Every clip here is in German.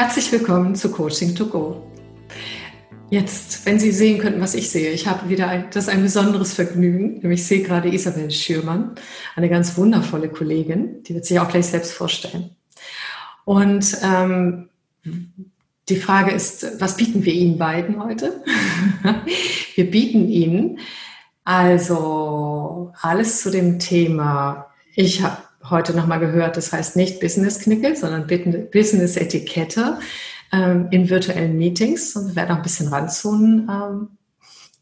Herzlich willkommen zu Coaching to Go. Jetzt, wenn Sie sehen könnten, was ich sehe, ich habe wieder ein, das ein besonderes Vergnügen. Nämlich ich sehe gerade Isabel Schürmann, eine ganz wundervolle Kollegin, die wird sich auch gleich selbst vorstellen. Und ähm, die Frage ist, was bieten wir Ihnen beiden heute? wir bieten Ihnen also alles zu dem Thema. Ich habe heute nochmal gehört, das heißt nicht Business Knickel, sondern Business Etikette ähm, in virtuellen Meetings. Und wir werden auch ein bisschen ranzonen.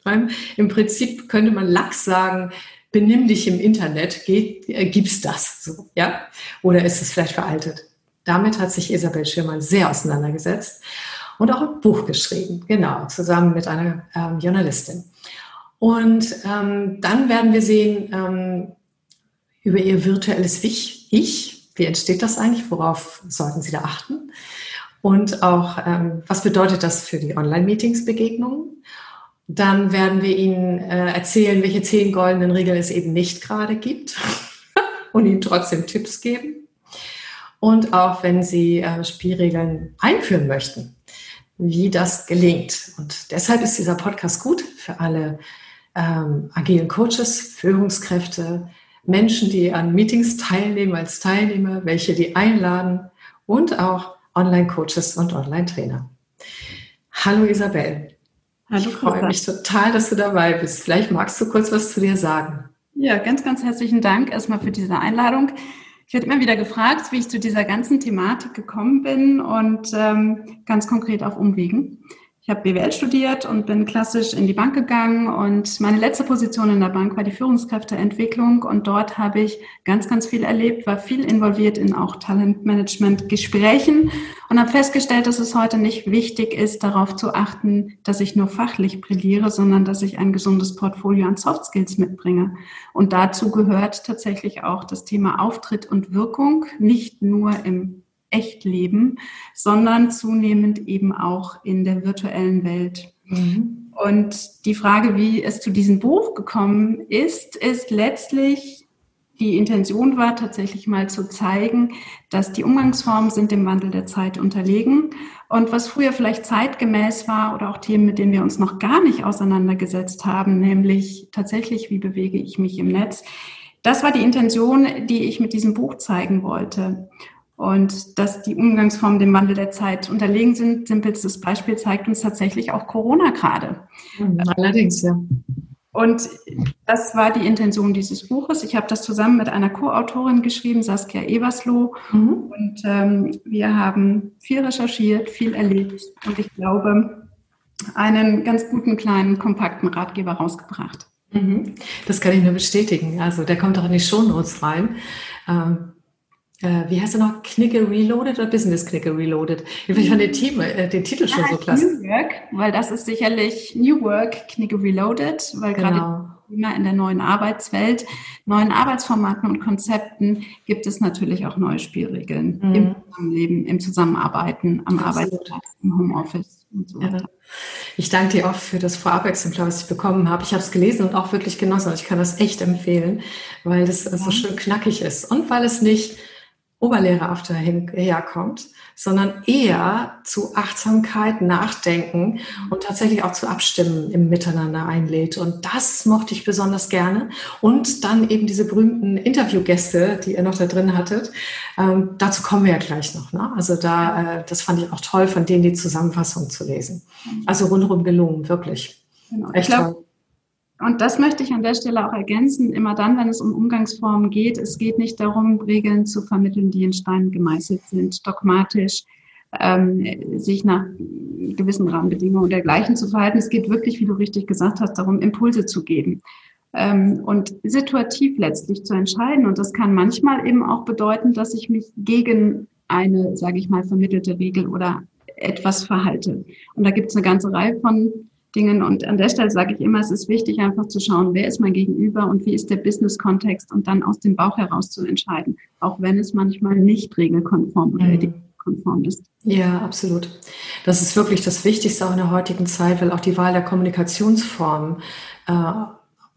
Ähm, Im Prinzip könnte man lax sagen, benimm dich im Internet, geht, äh, gibt's das so, ja? Oder ist es vielleicht veraltet? Damit hat sich Isabel Schirmann sehr auseinandergesetzt und auch ein Buch geschrieben, genau, zusammen mit einer ähm, Journalistin. Und ähm, dann werden wir sehen ähm, über ihr virtuelles Ich, wie entsteht das eigentlich, worauf sollten Sie da achten? Und auch, ähm, was bedeutet das für die Online-Meetings-Begegnungen? Dann werden wir Ihnen äh, erzählen, welche zehn goldenen Regeln es eben nicht gerade gibt und Ihnen trotzdem Tipps geben. Und auch wenn Sie äh, Spielregeln einführen möchten, wie das gelingt. Und deshalb ist dieser Podcast gut für alle ähm, agilen Coaches, Führungskräfte, Menschen, die an Meetings teilnehmen als Teilnehmer, welche die einladen und auch Online-Coaches und Online-Trainer. Hallo Isabel. Hallo, ich freue mich total, dass du dabei bist. Vielleicht magst du kurz was zu dir sagen. Ja, ganz, ganz herzlichen Dank erstmal für diese Einladung. Ich werde immer wieder gefragt, wie ich zu dieser ganzen Thematik gekommen bin und ähm, ganz konkret auf Umwegen. Ich habe BWL studiert und bin klassisch in die Bank gegangen und meine letzte Position in der Bank war die Führungskräfteentwicklung und dort habe ich ganz, ganz viel erlebt, war viel involviert in auch Talentmanagement-Gesprächen und habe festgestellt, dass es heute nicht wichtig ist, darauf zu achten, dass ich nur fachlich brilliere, sondern dass ich ein gesundes Portfolio an Soft Skills mitbringe. Und dazu gehört tatsächlich auch das Thema Auftritt und Wirkung, nicht nur im Echtleben, sondern zunehmend eben auch in der virtuellen Welt. Mhm. Und die Frage, wie es zu diesem Buch gekommen ist, ist letztlich die Intention war tatsächlich mal zu zeigen, dass die Umgangsformen sind dem Wandel der Zeit unterlegen. Und was früher vielleicht zeitgemäß war oder auch Themen, mit denen wir uns noch gar nicht auseinandergesetzt haben, nämlich tatsächlich, wie bewege ich mich im Netz, das war die Intention, die ich mit diesem Buch zeigen wollte. Und dass die Umgangsformen dem Wandel der Zeit unterlegen sind, simpelstes Beispiel zeigt uns tatsächlich auch Corona gerade. Mhm, allerdings, ja. Und das war die Intention dieses Buches. Ich habe das zusammen mit einer Co-Autorin geschrieben, Saskia Eversloh. Mhm. Und ähm, wir haben viel recherchiert, viel erlebt und ich glaube, einen ganz guten kleinen, kompakten Ratgeber rausgebracht. Mhm. Das kann ich nur bestätigen. Also der kommt auch in die Shownotes rein. Ähm, äh, wie heißt er noch? Knicke Reloaded oder Business Knicke Reloaded? Ich fand den, Team, äh, den Titel schon so klasse. New Work, weil das ist sicherlich New Work Knicke Reloaded, weil genau. gerade immer in der neuen Arbeitswelt, neuen Arbeitsformaten und Konzepten gibt es natürlich auch neue Spielregeln mhm. im Zusammenleben, im Zusammenarbeiten, am. Arbeitsplatz, im Homeoffice und so weiter. Ja. Ich danke dir auch für das Vorab-Exemplar, was ich bekommen habe. Ich habe es gelesen und auch wirklich genossen. Ich kann das echt empfehlen, weil das ja. so schön knackig ist und weil es nicht oberlehrerhafter herkommt, sondern eher zu Achtsamkeit, Nachdenken und tatsächlich auch zu Abstimmen im Miteinander einlädt. Und das mochte ich besonders gerne. Und dann eben diese berühmten Interviewgäste, die ihr noch da drin hattet. Ähm, dazu kommen wir ja gleich noch. Ne? Also da, äh, das fand ich auch toll, von denen die Zusammenfassung zu lesen. Also rundherum gelungen, wirklich. Genau. Echt ich glaub, toll. Und das möchte ich an der Stelle auch ergänzen, immer dann, wenn es um Umgangsformen geht. Es geht nicht darum, Regeln zu vermitteln, die in Stein gemeißelt sind, dogmatisch, ähm, sich nach gewissen Rahmenbedingungen und dergleichen zu verhalten. Es geht wirklich, wie du richtig gesagt hast, darum, Impulse zu geben ähm, und situativ letztlich zu entscheiden. Und das kann manchmal eben auch bedeuten, dass ich mich gegen eine, sage ich mal, vermittelte Regel oder etwas verhalte. Und da gibt es eine ganze Reihe von Dingen. Und an der Stelle sage ich immer, es ist wichtig, einfach zu schauen, wer ist mein Gegenüber und wie ist der Business-Kontext und dann aus dem Bauch heraus zu entscheiden, auch wenn es manchmal nicht regelkonform oder mhm. konform ist. Ja, absolut. Das ist wirklich das Wichtigste auch in der heutigen Zeit, weil auch die Wahl der Kommunikationsform äh,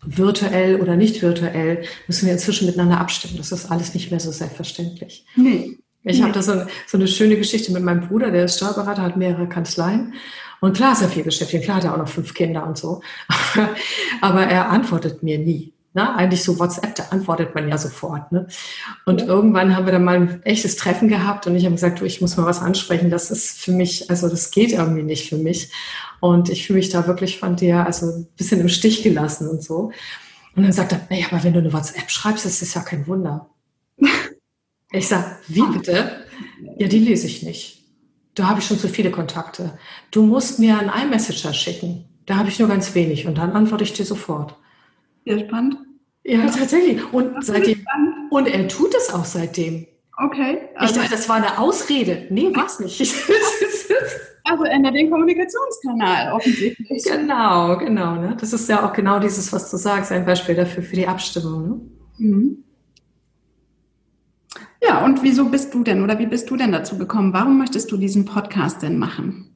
virtuell oder nicht virtuell, müssen wir inzwischen miteinander abstimmen. Das ist alles nicht mehr so selbstverständlich. Nee. Ich habe da so, so, eine schöne Geschichte mit meinem Bruder, der ist Steuerberater, hat mehrere Kanzleien. Und klar ist er viel beschäftigt, klar hat er auch noch fünf Kinder und so. Aber er antwortet mir nie. Ne? Eigentlich so WhatsApp, da antwortet man ja sofort. Ne? Und ja. irgendwann haben wir dann mal ein echtes Treffen gehabt und ich habe gesagt, du, ich muss mal was ansprechen. Das ist für mich, also das geht irgendwie nicht für mich. Und ich fühle mich da wirklich von dir also ein bisschen im Stich gelassen und so. Und dann sagt er, naja, aber wenn du eine WhatsApp schreibst, das ist ja kein Wunder. Ich sage, wie bitte? Ja, die lese ich nicht. Da habe ich schon zu viele Kontakte. Du musst mir einen iMessenger schicken. Da habe ich nur ganz wenig und dann antworte ich dir sofort. Sehr spannend. Ja, tatsächlich. Und, seitdem, und er tut es auch seitdem. Okay. Also ich dachte, das war eine Ausrede. Nee, war es nicht. also ändert den Kommunikationskanal offensichtlich. Genau, genau. Ne? Das ist ja auch genau dieses, was du sagst, ein Beispiel dafür für die Abstimmung. Ne? Mhm. Ja, und wieso bist du denn oder wie bist du denn dazu gekommen? Warum möchtest du diesen Podcast denn machen?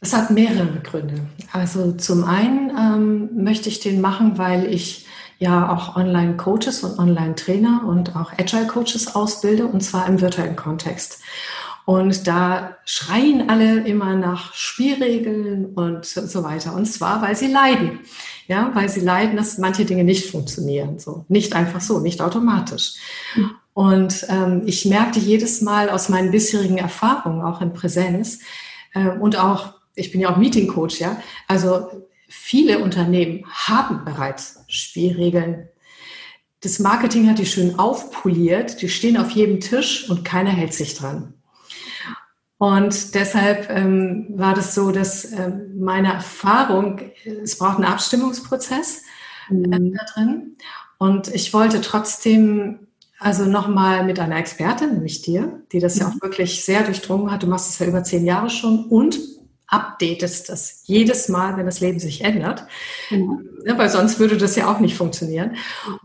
Es hat mehrere Gründe. Also zum einen ähm, möchte ich den machen, weil ich ja auch Online-Coaches und Online-Trainer und auch Agile-Coaches ausbilde und zwar im virtuellen Kontext. Und da schreien alle immer nach Spielregeln und so weiter. Und zwar, weil sie leiden. Ja, weil sie leiden, dass manche Dinge nicht funktionieren. So. Nicht einfach so, nicht automatisch. Und ähm, ich merkte jedes Mal aus meinen bisherigen Erfahrungen, auch in Präsenz, äh, und auch ich bin ja auch Meeting Coach, ja. Also viele Unternehmen haben bereits Spielregeln. Das Marketing hat die schön aufpoliert, die stehen auf jedem Tisch und keiner hält sich dran. Und deshalb ähm, war das so, dass ähm, meine Erfahrung, es braucht einen Abstimmungsprozess äh, mhm. da drin. Und ich wollte trotzdem also nochmal mit einer Expertin, nämlich dir, die das mhm. ja auch wirklich sehr durchdrungen hat. Du machst es ja über zehn Jahre schon und updatest das jedes Mal, wenn das Leben sich ändert. Mhm. Ja, weil sonst würde das ja auch nicht funktionieren.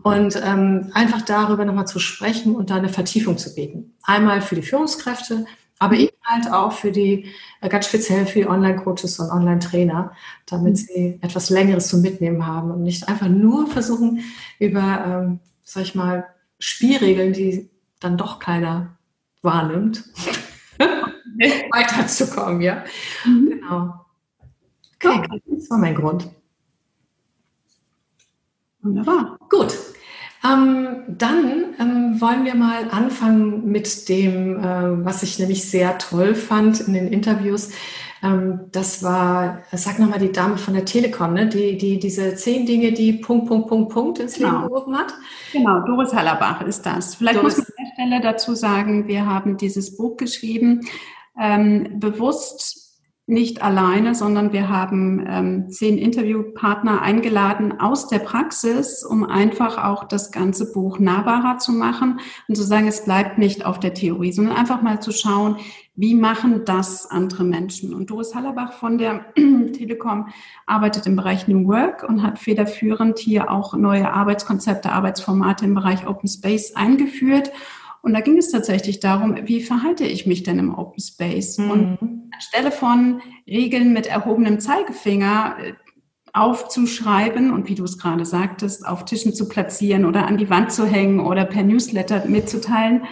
Und ähm, einfach darüber nochmal zu sprechen und da eine Vertiefung zu bieten. Einmal für die Führungskräfte, aber eben halt auch für die, äh, ganz speziell für die Online-Coaches und Online-Trainer, damit mhm. sie etwas Längeres zum Mitnehmen haben und nicht einfach nur versuchen, über, ähm, sag ich mal, Spielregeln, die dann doch keiner wahrnimmt, weiterzukommen, ja. Mhm. Genau. Okay, das war mein Grund. Wunderbar. Gut. Ähm, dann ähm, wollen wir mal anfangen mit dem, äh, was ich nämlich sehr toll fand in den Interviews. Ähm, das war, sag nochmal die Dame von der Telekom, ne? die, die diese zehn Dinge, die Punkt, Punkt, Punkt, Punkt ins Leben genau. gerufen hat. Genau, Doris Hallerbach ist das. Vielleicht Doris. muss man an der Stelle dazu sagen, wir haben dieses Buch geschrieben, ähm, bewusst nicht alleine, sondern wir haben ähm, zehn Interviewpartner eingeladen aus der Praxis, um einfach auch das ganze Buch nahbarer zu machen und zu sagen, es bleibt nicht auf der Theorie, sondern einfach mal zu schauen, wie machen das andere Menschen. Und Doris Hallerbach von der Telekom arbeitet im Bereich New Work und hat federführend hier auch neue Arbeitskonzepte, Arbeitsformate im Bereich Open Space eingeführt und da ging es tatsächlich darum, wie verhalte ich mich denn im Open Space? Mhm. Und anstelle von Regeln mit erhobenem Zeigefinger äh, aufzuschreiben und wie du es gerade sagtest, auf Tischen zu platzieren oder an die Wand zu hängen oder per Newsletter mitzuteilen,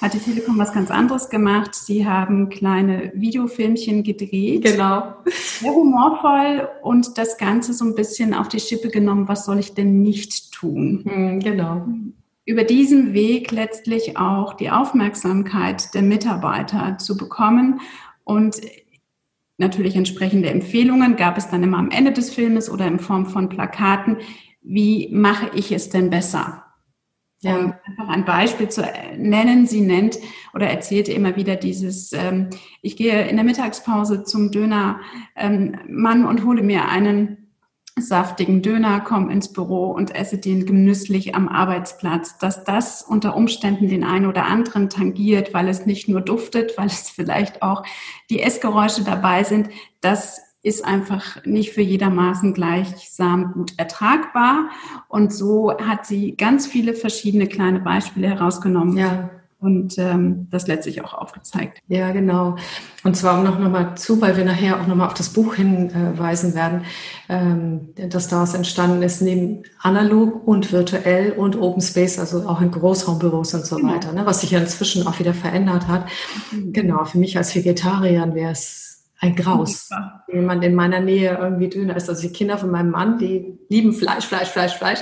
hat die Telekom was ganz anderes gemacht. Sie haben kleine Videofilmchen gedreht. Genau. Sehr humorvoll und das Ganze so ein bisschen auf die Schippe genommen, was soll ich denn nicht tun? Mhm, genau über diesen Weg letztlich auch die Aufmerksamkeit der Mitarbeiter zu bekommen und natürlich entsprechende Empfehlungen gab es dann immer am Ende des Filmes oder in Form von Plakaten. Wie mache ich es denn besser? Ja. Um einfach ein Beispiel zu nennen. Sie nennt oder erzählte immer wieder dieses, ähm, ich gehe in der Mittagspause zum Dönermann ähm, und hole mir einen saftigen Döner, komme ins Büro und esse den genüsslich am Arbeitsplatz, dass das unter Umständen den einen oder anderen tangiert, weil es nicht nur duftet, weil es vielleicht auch die Essgeräusche dabei sind, das ist einfach nicht für jedermaßen gleichsam gut ertragbar. Und so hat sie ganz viele verschiedene kleine Beispiele herausgenommen. Ja und ähm, das letztlich auch aufgezeigt. Ja, genau. Und zwar noch nochmal zu, weil wir nachher auch nochmal auf das Buch hinweisen werden, ähm, das daraus entstanden ist, neben analog und virtuell und Open Space, also auch in Großraumbüros und so genau. weiter, ne, was sich ja inzwischen auch wieder verändert hat. Mhm. Genau, für mich als Vegetarier wäre es ein Graus, wenn jemand in meiner Nähe irgendwie Döner ist. Also die Kinder von meinem Mann, die lieben Fleisch, Fleisch, Fleisch, Fleisch.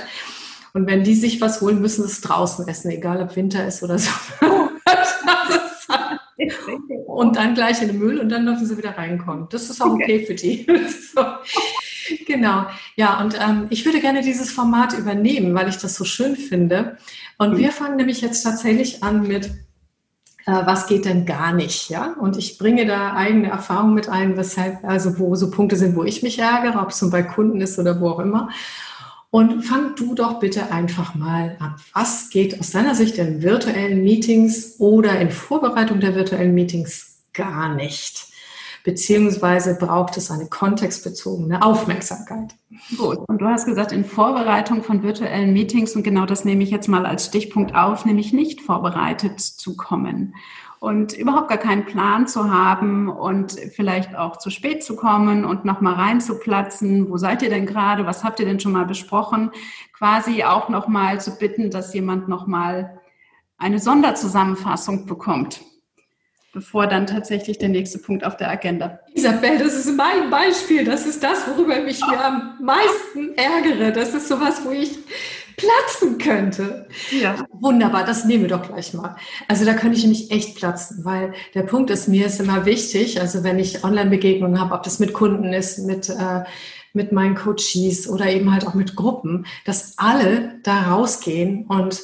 Und wenn die sich was holen, müssen sie es draußen essen, egal ob Winter ist oder so. und dann gleich in den Müll und dann dürfen sie wieder reinkommen. Das ist auch okay, okay für die. so. Genau. Ja, und ähm, ich würde gerne dieses Format übernehmen, weil ich das so schön finde. Und mhm. wir fangen nämlich jetzt tatsächlich an mit äh, was geht denn gar nicht, ja? Und ich bringe da eigene Erfahrungen mit ein, weshalb, also wo so Punkte sind, wo ich mich ärgere, ob es nun bei Kunden ist oder wo auch immer. Und fang du doch bitte einfach mal an. Was geht aus deiner Sicht in virtuellen Meetings oder in Vorbereitung der virtuellen Meetings gar nicht? Beziehungsweise braucht es eine kontextbezogene Aufmerksamkeit. Gut. Und du hast gesagt, in Vorbereitung von virtuellen Meetings, und genau das nehme ich jetzt mal als Stichpunkt auf, nämlich nicht vorbereitet zu kommen und überhaupt gar keinen Plan zu haben und vielleicht auch zu spät zu kommen und nochmal reinzuplatzen. Wo seid ihr denn gerade? Was habt ihr denn schon mal besprochen? Quasi auch nochmal zu bitten, dass jemand nochmal eine Sonderzusammenfassung bekommt, bevor dann tatsächlich der nächste Punkt auf der Agenda. Isabel, das ist mein Beispiel. Das ist das, worüber ich mich oh. am meisten ärgere. Das ist sowas, wo ich platzen könnte. Ja. Wunderbar, das nehmen wir doch gleich mal. Also da könnte ich nämlich echt platzen, weil der Punkt ist, mir ist immer wichtig, also wenn ich Online-Begegnungen habe, ob das mit Kunden ist, mit, äh, mit meinen Coaches oder eben halt auch mit Gruppen, dass alle da rausgehen und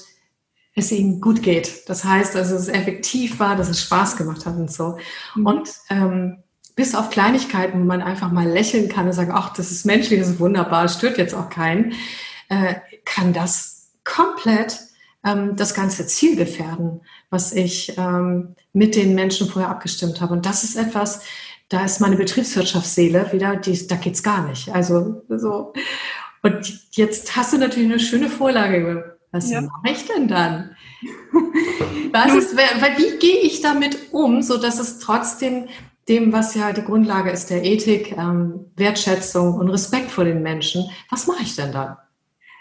es ihnen gut geht. Das heißt, also es effektiv war, dass es Spaß gemacht hat und so. Mhm. Und ähm, bis auf Kleinigkeiten, wo man einfach mal lächeln kann und sagen, ach, das ist menschlich, das ist wunderbar, stört jetzt auch keinen, äh, kann das komplett ähm, das ganze Ziel gefährden, was ich ähm, mit den Menschen vorher abgestimmt habe. Und das ist etwas, da ist meine Betriebswirtschaftsseele wieder, die, da geht's gar nicht. Also so. Und jetzt hast du natürlich eine schöne Vorlage. Was ja. mache ich denn dann? Was ist, wie gehe ich damit um, so dass es trotzdem dem, was ja die Grundlage ist der Ethik, ähm, Wertschätzung und Respekt vor den Menschen, was mache ich denn dann?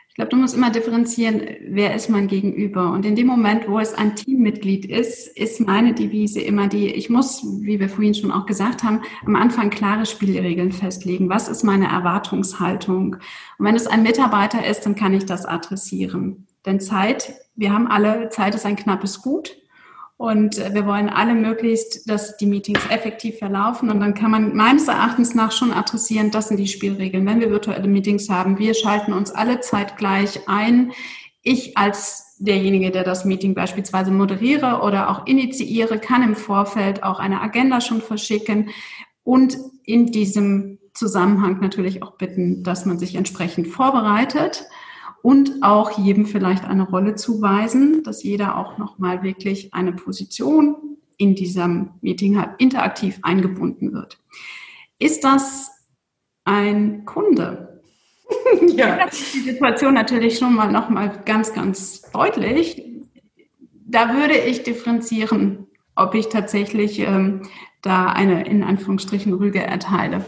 Ich glaube, du musst immer differenzieren, wer ist mein Gegenüber. Und in dem Moment, wo es ein Teammitglied ist, ist meine Devise immer die, ich muss, wie wir vorhin schon auch gesagt haben, am Anfang klare Spielregeln festlegen. Was ist meine Erwartungshaltung? Und wenn es ein Mitarbeiter ist, dann kann ich das adressieren. Denn Zeit, wir haben alle, Zeit ist ein knappes Gut. Und äh, wir wollen alle möglichst, dass die Meetings effektiv verlaufen. Und dann kann man meines Erachtens nach schon adressieren, das sind die Spielregeln. Wenn wir virtuelle Meetings haben, wir schalten uns alle zeitgleich ein. Ich als derjenige, der das Meeting beispielsweise moderiere oder auch initiiere, kann im Vorfeld auch eine Agenda schon verschicken und in diesem Zusammenhang natürlich auch bitten, dass man sich entsprechend vorbereitet und auch jedem vielleicht eine Rolle zuweisen, dass jeder auch nochmal wirklich eine Position in diesem Meeting hat, interaktiv eingebunden wird. Ist das ein Kunde? ja. Die Situation natürlich schon mal nochmal ganz, ganz deutlich. Da würde ich differenzieren, ob ich tatsächlich ähm, da eine in Anführungsstrichen Rüge erteile.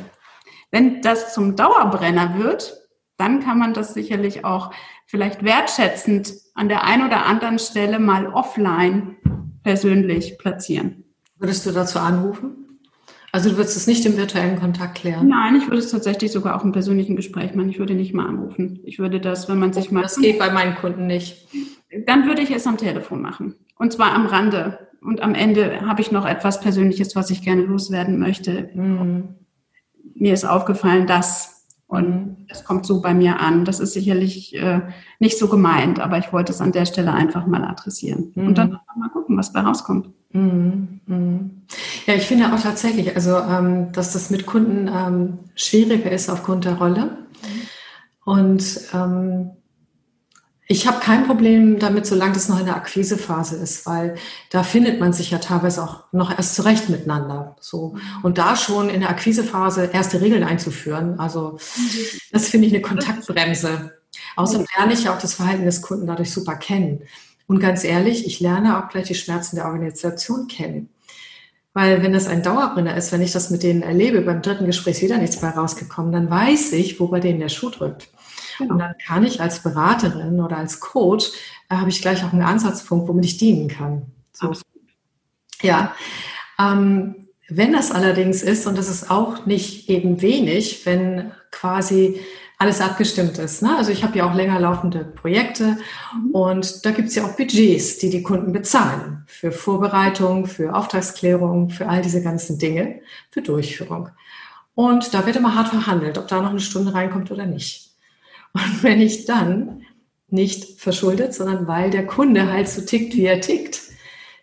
Wenn das zum Dauerbrenner wird, dann kann man das sicherlich auch vielleicht wertschätzend an der einen oder anderen Stelle mal offline persönlich platzieren. Würdest du dazu anrufen? Also du würdest es nicht im virtuellen Kontakt klären? Nein, ich würde es tatsächlich sogar auch im persönlichen Gespräch machen. Ich würde nicht mal anrufen. Ich würde das, wenn man sich mal... Das geht bei meinen Kunden nicht. Dann würde ich es am Telefon machen. Und zwar am Rande. Und am Ende habe ich noch etwas Persönliches, was ich gerne loswerden möchte. Mhm. Mir ist aufgefallen, dass und es kommt so bei mir an. Das ist sicherlich äh, nicht so gemeint, aber ich wollte es an der Stelle einfach mal adressieren. Mhm. Und dann mal gucken, was dabei rauskommt. Mhm. Mhm. Ja, ich finde auch tatsächlich, also ähm, dass das mit Kunden ähm, schwieriger ist aufgrund der Rolle. Mhm. Und ähm, ich habe kein Problem damit, solange das noch in der Akquisephase ist, weil da findet man sich ja teilweise auch noch erst zurecht miteinander. So. Und da schon in der Akquisephase erste Regeln einzuführen, also das finde ich eine Kontaktbremse. Außerdem lerne ich ja auch das Verhalten des Kunden dadurch super kennen. Und ganz ehrlich, ich lerne auch gleich die Schmerzen der Organisation kennen. Weil wenn das ein Dauerbrenner ist, wenn ich das mit denen erlebe, beim dritten Gespräch wieder nichts bei rausgekommen, dann weiß ich, wo bei denen der Schuh drückt. Und dann kann ich als Beraterin oder als Coach, äh, habe ich gleich auch einen Ansatzpunkt, womit ich dienen kann. So. Ja. Ähm, wenn das allerdings ist, und das ist auch nicht eben wenig, wenn quasi alles abgestimmt ist. Ne? Also ich habe ja auch länger laufende Projekte mhm. und da gibt es ja auch Budgets, die die Kunden bezahlen für Vorbereitung, für Auftragsklärung, für all diese ganzen Dinge, für Durchführung. Und da wird immer hart verhandelt, ob da noch eine Stunde reinkommt oder nicht. Und wenn ich dann nicht verschuldet, sondern weil der Kunde halt so tickt, wie er tickt,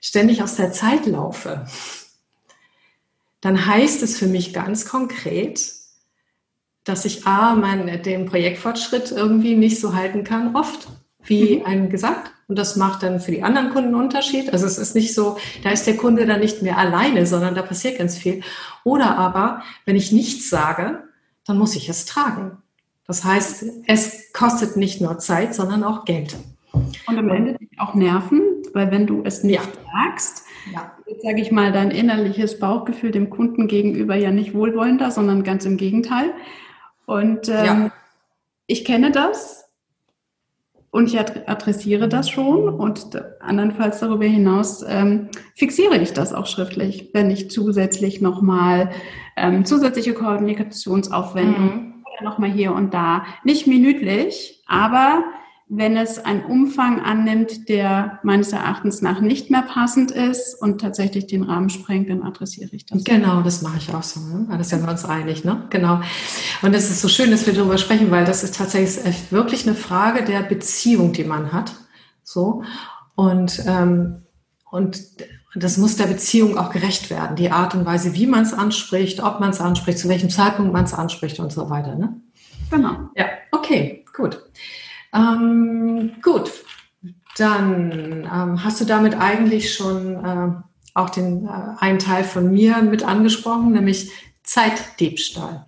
ständig aus der Zeit laufe, dann heißt es für mich ganz konkret, dass ich A, mein, den Projektfortschritt irgendwie nicht so halten kann, oft, wie mhm. einem gesagt. Und das macht dann für die anderen Kunden einen Unterschied. Also es ist nicht so, da ist der Kunde dann nicht mehr alleine, sondern da passiert ganz viel. Oder aber, wenn ich nichts sage, dann muss ich es tragen. Das heißt, es kostet nicht nur Zeit, sondern auch Geld. Und am Ende auch Nerven, weil wenn du es nicht ja. sagst, ja. sage ich mal, dein innerliches Bauchgefühl dem Kunden gegenüber ja nicht wohlwollender, sondern ganz im Gegenteil. Und ähm, ja. ich kenne das und ich adressiere das schon und andernfalls darüber hinaus ähm, fixiere ich das auch schriftlich, wenn ich zusätzlich nochmal ähm, zusätzliche Koordinationsaufwendungen mhm. Nochmal hier und da, nicht minütlich, aber wenn es einen Umfang annimmt, der meines Erachtens nach nicht mehr passend ist und tatsächlich den Rahmen sprengt, dann adressiere ich das. Genau, das mache ich auch so. Ne? Da sind wir uns einig, ne? Genau. Und es ist so schön, dass wir darüber sprechen, weil das ist tatsächlich wirklich eine Frage der Beziehung, die man hat. So. Und, ähm, und das muss der Beziehung auch gerecht werden. Die Art und Weise, wie man es anspricht, ob man es anspricht, zu welchem Zeitpunkt man es anspricht und so weiter. Ne? Genau. Ja, okay, gut. Ähm, gut, dann ähm, hast du damit eigentlich schon äh, auch den äh, einen Teil von mir mit angesprochen, nämlich Zeitdiebstahl.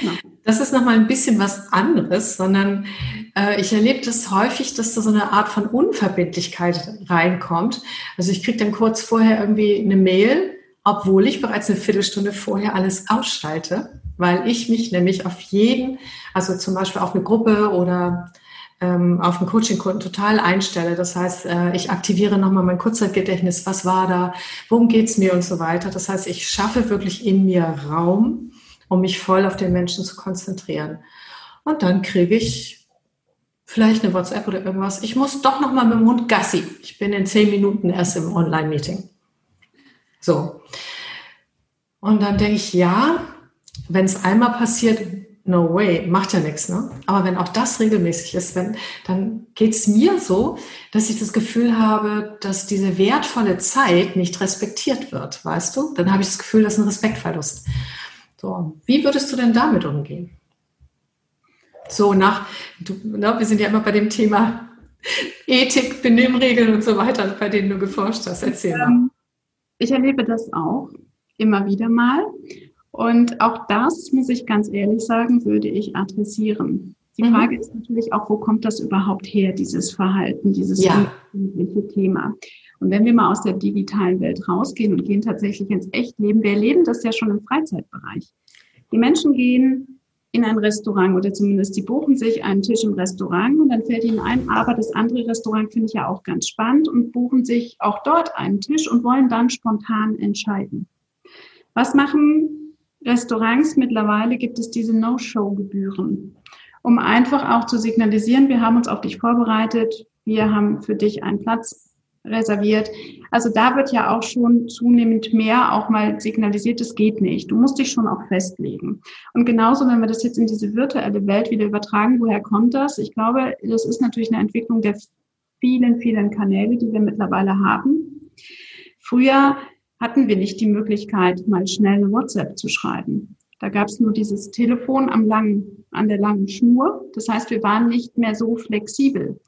Genau. Das ist nochmal ein bisschen was anderes, sondern ich erlebe das häufig, dass da so eine Art von Unverbindlichkeit reinkommt. Also ich kriege dann kurz vorher irgendwie eine Mail, obwohl ich bereits eine Viertelstunde vorher alles ausschalte weil ich mich nämlich auf jeden, also zum Beispiel auf eine Gruppe oder ähm, auf einen Coaching-Kunden total einstelle. Das heißt, äh, ich aktiviere nochmal mein Kurzzeitgedächtnis, was war da, worum geht's mir und so weiter. Das heißt, ich schaffe wirklich in mir Raum, um mich voll auf den Menschen zu konzentrieren. Und dann kriege ich vielleicht eine WhatsApp oder irgendwas. Ich muss doch nochmal mit dem Hund Gassi. Ich bin in zehn Minuten erst im Online-Meeting. So. Und dann denke ich, ja, wenn es einmal passiert, no way, macht ja nichts. Ne? Aber wenn auch das regelmäßig ist, wenn, dann geht es mir so, dass ich das Gefühl habe, dass diese wertvolle Zeit nicht respektiert wird, weißt du? Dann habe ich das Gefühl, das ist ein Respektverlust. So, wie würdest du denn damit umgehen? So nach, du, ne, wir sind ja immer bei dem Thema Ethik, Benimmregeln und so weiter, bei denen du geforscht hast. Erzähl mal. Ähm, ich erlebe das auch immer wieder mal. Und auch das, muss ich ganz ehrlich sagen, würde ich adressieren. Die mhm. Frage ist natürlich auch, wo kommt das überhaupt her, dieses Verhalten, dieses ja. Thema? Und wenn wir mal aus der digitalen Welt rausgehen und gehen tatsächlich ins Echtleben, wir erleben das ja schon im Freizeitbereich. Die Menschen gehen in ein Restaurant oder zumindest sie buchen sich einen Tisch im Restaurant und dann fällt ihnen ein, aber das andere Restaurant finde ich ja auch ganz spannend und buchen sich auch dort einen Tisch und wollen dann spontan entscheiden. Was machen Restaurants mittlerweile gibt es diese No-Show-Gebühren, um einfach auch zu signalisieren, wir haben uns auf dich vorbereitet, wir haben für dich einen Platz reserviert. Also da wird ja auch schon zunehmend mehr auch mal signalisiert, es geht nicht. Du musst dich schon auch festlegen. Und genauso, wenn wir das jetzt in diese virtuelle Welt wieder übertragen, woher kommt das? Ich glaube, das ist natürlich eine Entwicklung der vielen, vielen Kanäle, die wir mittlerweile haben. Früher hatten wir nicht die Möglichkeit, mal schnell eine WhatsApp zu schreiben. Da gab es nur dieses Telefon am langen, an der langen Schnur. Das heißt, wir waren nicht mehr so flexibel.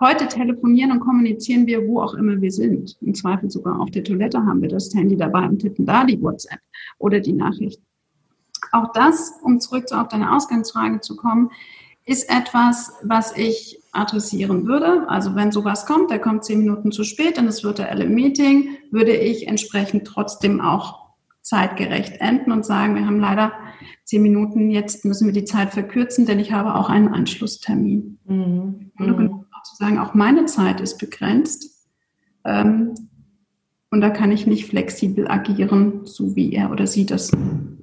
Heute telefonieren und kommunizieren wir, wo auch immer wir sind. Im Zweifel sogar auf der Toilette haben wir das Handy dabei und tippen da die WhatsApp oder die Nachricht. Auch das, um zurück auf deine Ausgangsfrage zu kommen, ist etwas, was ich adressieren würde, also wenn sowas kommt, der kommt zehn Minuten zu spät in das virtuelle Meeting, würde ich entsprechend trotzdem auch zeitgerecht enden und sagen, wir haben leider zehn Minuten, jetzt müssen wir die Zeit verkürzen, denn ich habe auch einen Anschlusstermin. Mhm. Und auch zu sagen, auch meine Zeit ist begrenzt. Ähm, und da kann ich nicht flexibel agieren, so wie er oder sie das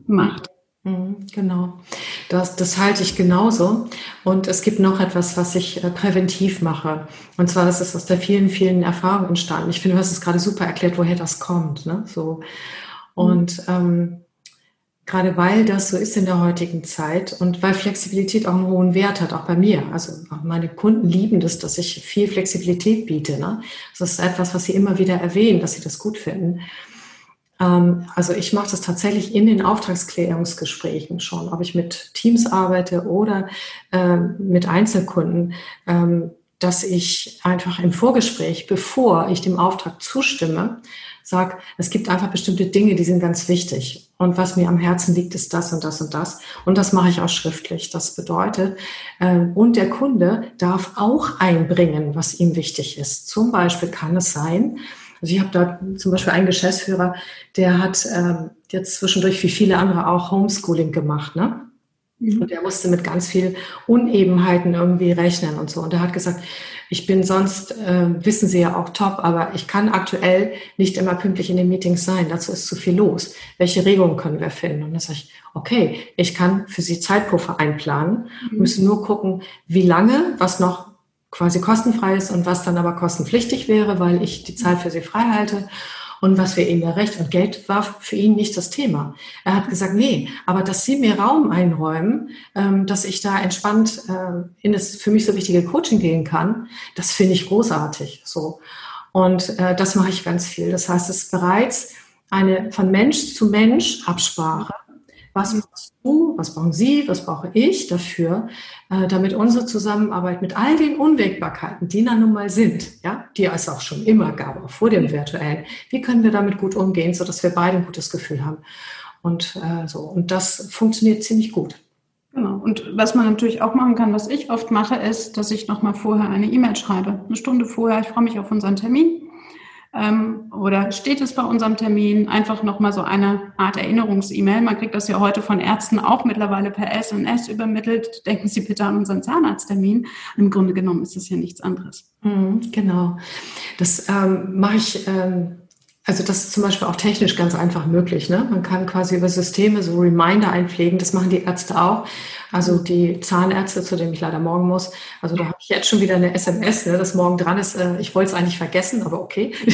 macht. Mhm, genau, das, das halte ich genauso. Und es gibt noch etwas, was ich äh, präventiv mache. Und zwar, das ist aus der vielen, vielen Erfahrung entstanden. Ich finde, du hast es gerade super erklärt, woher das kommt. Ne? So. Und ähm, gerade weil das so ist in der heutigen Zeit und weil Flexibilität auch einen hohen Wert hat, auch bei mir. Also auch meine Kunden lieben das, dass ich viel Flexibilität biete. Ne? Das ist etwas, was sie immer wieder erwähnen, dass sie das gut finden. Ähm, also ich mache das tatsächlich in den Auftragsklärungsgesprächen schon, ob ich mit Teams arbeite oder ähm, mit Einzelkunden, ähm, dass ich einfach im Vorgespräch, bevor ich dem Auftrag zustimme, sage, es gibt einfach bestimmte Dinge, die sind ganz wichtig. Und was mir am Herzen liegt, ist das und das und das. Und das mache ich auch schriftlich. Das bedeutet, und der Kunde darf auch einbringen, was ihm wichtig ist. Zum Beispiel kann es sein, also ich habe da zum Beispiel einen Geschäftsführer, der hat ähm, jetzt zwischendurch wie viele andere auch Homeschooling gemacht, ne? Mhm. Und er musste mit ganz viel Unebenheiten irgendwie rechnen und so. Und er hat gesagt, ich bin sonst, äh, wissen Sie ja auch top, aber ich kann aktuell nicht immer pünktlich in den Meetings sein. Dazu ist zu viel los. Welche Regelungen können wir finden? Und dann sage ich, okay, ich kann für Sie Zeitpuffer einplanen, mhm. müssen nur gucken, wie lange, was noch quasi kostenfrei ist und was dann aber kostenpflichtig wäre, weil ich die Zeit für sie frei halte. Und was wir ihm ja recht und Geld war für ihn nicht das Thema. Er hat gesagt, nee, aber dass Sie mir Raum einräumen, ähm, dass ich da entspannt äh, in das für mich so wichtige Coaching gehen kann, das finde ich großartig. So. Und äh, das mache ich ganz viel. Das heißt, es ist bereits eine von Mensch zu Mensch Absprache was brauchst du, was brauchen Sie, was brauche ich dafür, äh, damit unsere Zusammenarbeit mit all den Unwägbarkeiten, die da nun mal sind, ja, die es auch schon immer gab, auch vor dem virtuellen, wie können wir damit gut umgehen, sodass wir beide ein gutes Gefühl haben. Und äh, so, und das funktioniert ziemlich gut. Genau. Und was man natürlich auch machen kann, was ich oft mache, ist, dass ich nochmal vorher eine E-Mail schreibe. Eine Stunde vorher, ich freue mich auf unseren Termin ähm, oder steht es bei unserem Termin? Einfach nochmal so eine Art Erinnerungs-E-Mail. Man kriegt das ja heute von Ärzten auch mittlerweile per SMS übermittelt. Denken Sie bitte an unseren Zahnarzttermin. Im Grunde genommen ist es ja nichts anderes. Mhm, genau. Das ähm, mache ich. Ähm also das ist zum Beispiel auch technisch ganz einfach möglich. Ne? Man kann quasi über Systeme so Reminder einpflegen. Das machen die Ärzte auch. Also die Zahnärzte, zu denen ich leider morgen muss. Also da habe ich jetzt schon wieder eine SMS, ne, dass morgen dran ist. Äh, ich wollte es eigentlich vergessen, aber okay.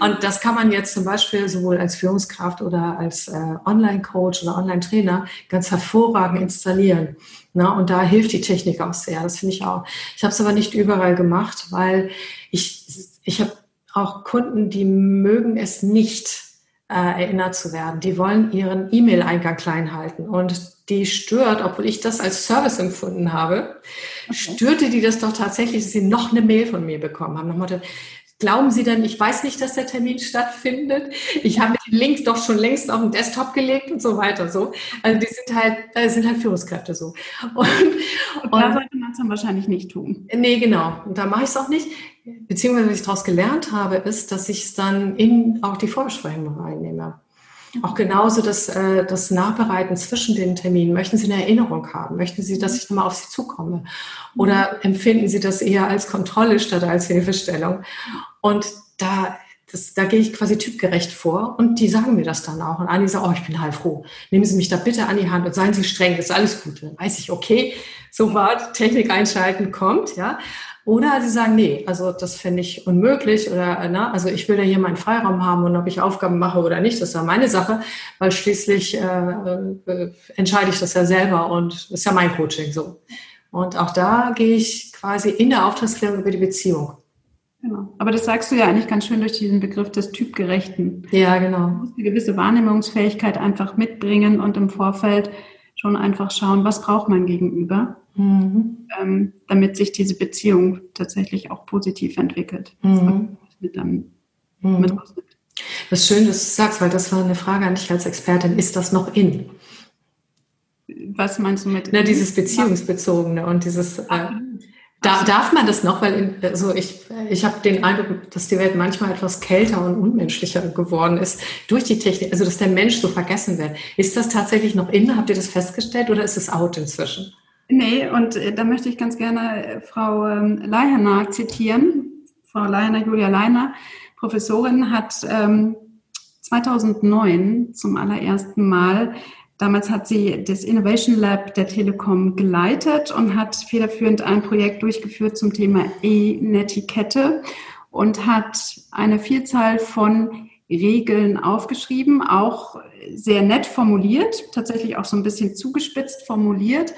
Und das kann man jetzt zum Beispiel sowohl als Führungskraft oder als äh, Online-Coach oder Online-Trainer ganz hervorragend installieren. Na, und da hilft die Technik auch sehr. Das finde ich auch. Ich habe es aber nicht überall gemacht, weil ich, ich habe auch Kunden, die mögen es nicht, äh, erinnert zu werden. Die wollen ihren E-Mail-Eingang klein halten und die stört, obwohl ich das als Service empfunden habe, okay. störte die das doch tatsächlich, dass sie noch eine Mail von mir bekommen haben. Nochmal, Glauben Sie denn, ich weiß nicht, dass der Termin stattfindet? Ich habe den Link doch schon längst auf den Desktop gelegt und so weiter. So. Also die sind halt, da sind halt Führungskräfte so. Und, und da sollte man es dann wahrscheinlich nicht tun. Nee, genau. Und da mache ich es auch nicht. Beziehungsweise, was ich daraus gelernt habe, ist, dass ich es dann in auch die Vorbesprechung reinnehme. Auch genauso das, äh, das Nachbereiten zwischen den Terminen. Möchten Sie eine Erinnerung haben? Möchten Sie, dass ich nochmal auf Sie zukomme? Oder empfinden Sie das eher als Kontrolle statt als Hilfestellung? Und da, das, da gehe ich quasi typgerecht vor und die sagen mir das dann auch. Und Anni sagt, oh, ich bin heilfroh. Nehmen Sie mich da bitte an die Hand und seien Sie streng, das ist alles gut. Dann weiß ich, okay, so war Technik einschalten kommt, ja. Oder sie sagen, nee, also das fände ich unmöglich oder ne, also ich will da hier meinen Freiraum haben und ob ich Aufgaben mache oder nicht, das ja meine Sache, weil schließlich äh, äh, entscheide ich das ja selber und das ist ja mein Coaching so. Und auch da gehe ich quasi in der Auftragsklärung über die Beziehung. Genau. Aber das sagst du ja eigentlich ganz schön durch diesen Begriff des Typgerechten. Ja, genau. Du musst eine gewisse Wahrnehmungsfähigkeit einfach mitbringen und im Vorfeld schon einfach schauen, was braucht mein Gegenüber, mhm. ähm, damit sich diese Beziehung tatsächlich auch positiv entwickelt. Mhm. Mit dann, mhm. mit das ist schön, dass du sagst, weil das war eine Frage an dich als Expertin. Ist das noch in? Was meinst du mit? Na, dieses Beziehungsbezogene und dieses. Äh, da, darf man das noch? Weil in, also ich, ich habe den Eindruck, dass die Welt manchmal etwas kälter und unmenschlicher geworden ist durch die Technik, also dass der Mensch so vergessen wird. Ist das tatsächlich noch in? Habt ihr das festgestellt oder ist es out inzwischen? Nee, und äh, da möchte ich ganz gerne äh, Frau ähm, Leiherner zitieren. Frau Leiner, Julia Leiner, Professorin, hat ähm, 2009 zum allerersten Mal Damals hat sie das Innovation Lab der Telekom geleitet und hat federführend ein Projekt durchgeführt zum Thema E-Netiquette und hat eine Vielzahl von Regeln aufgeschrieben, auch sehr nett formuliert, tatsächlich auch so ein bisschen zugespitzt formuliert,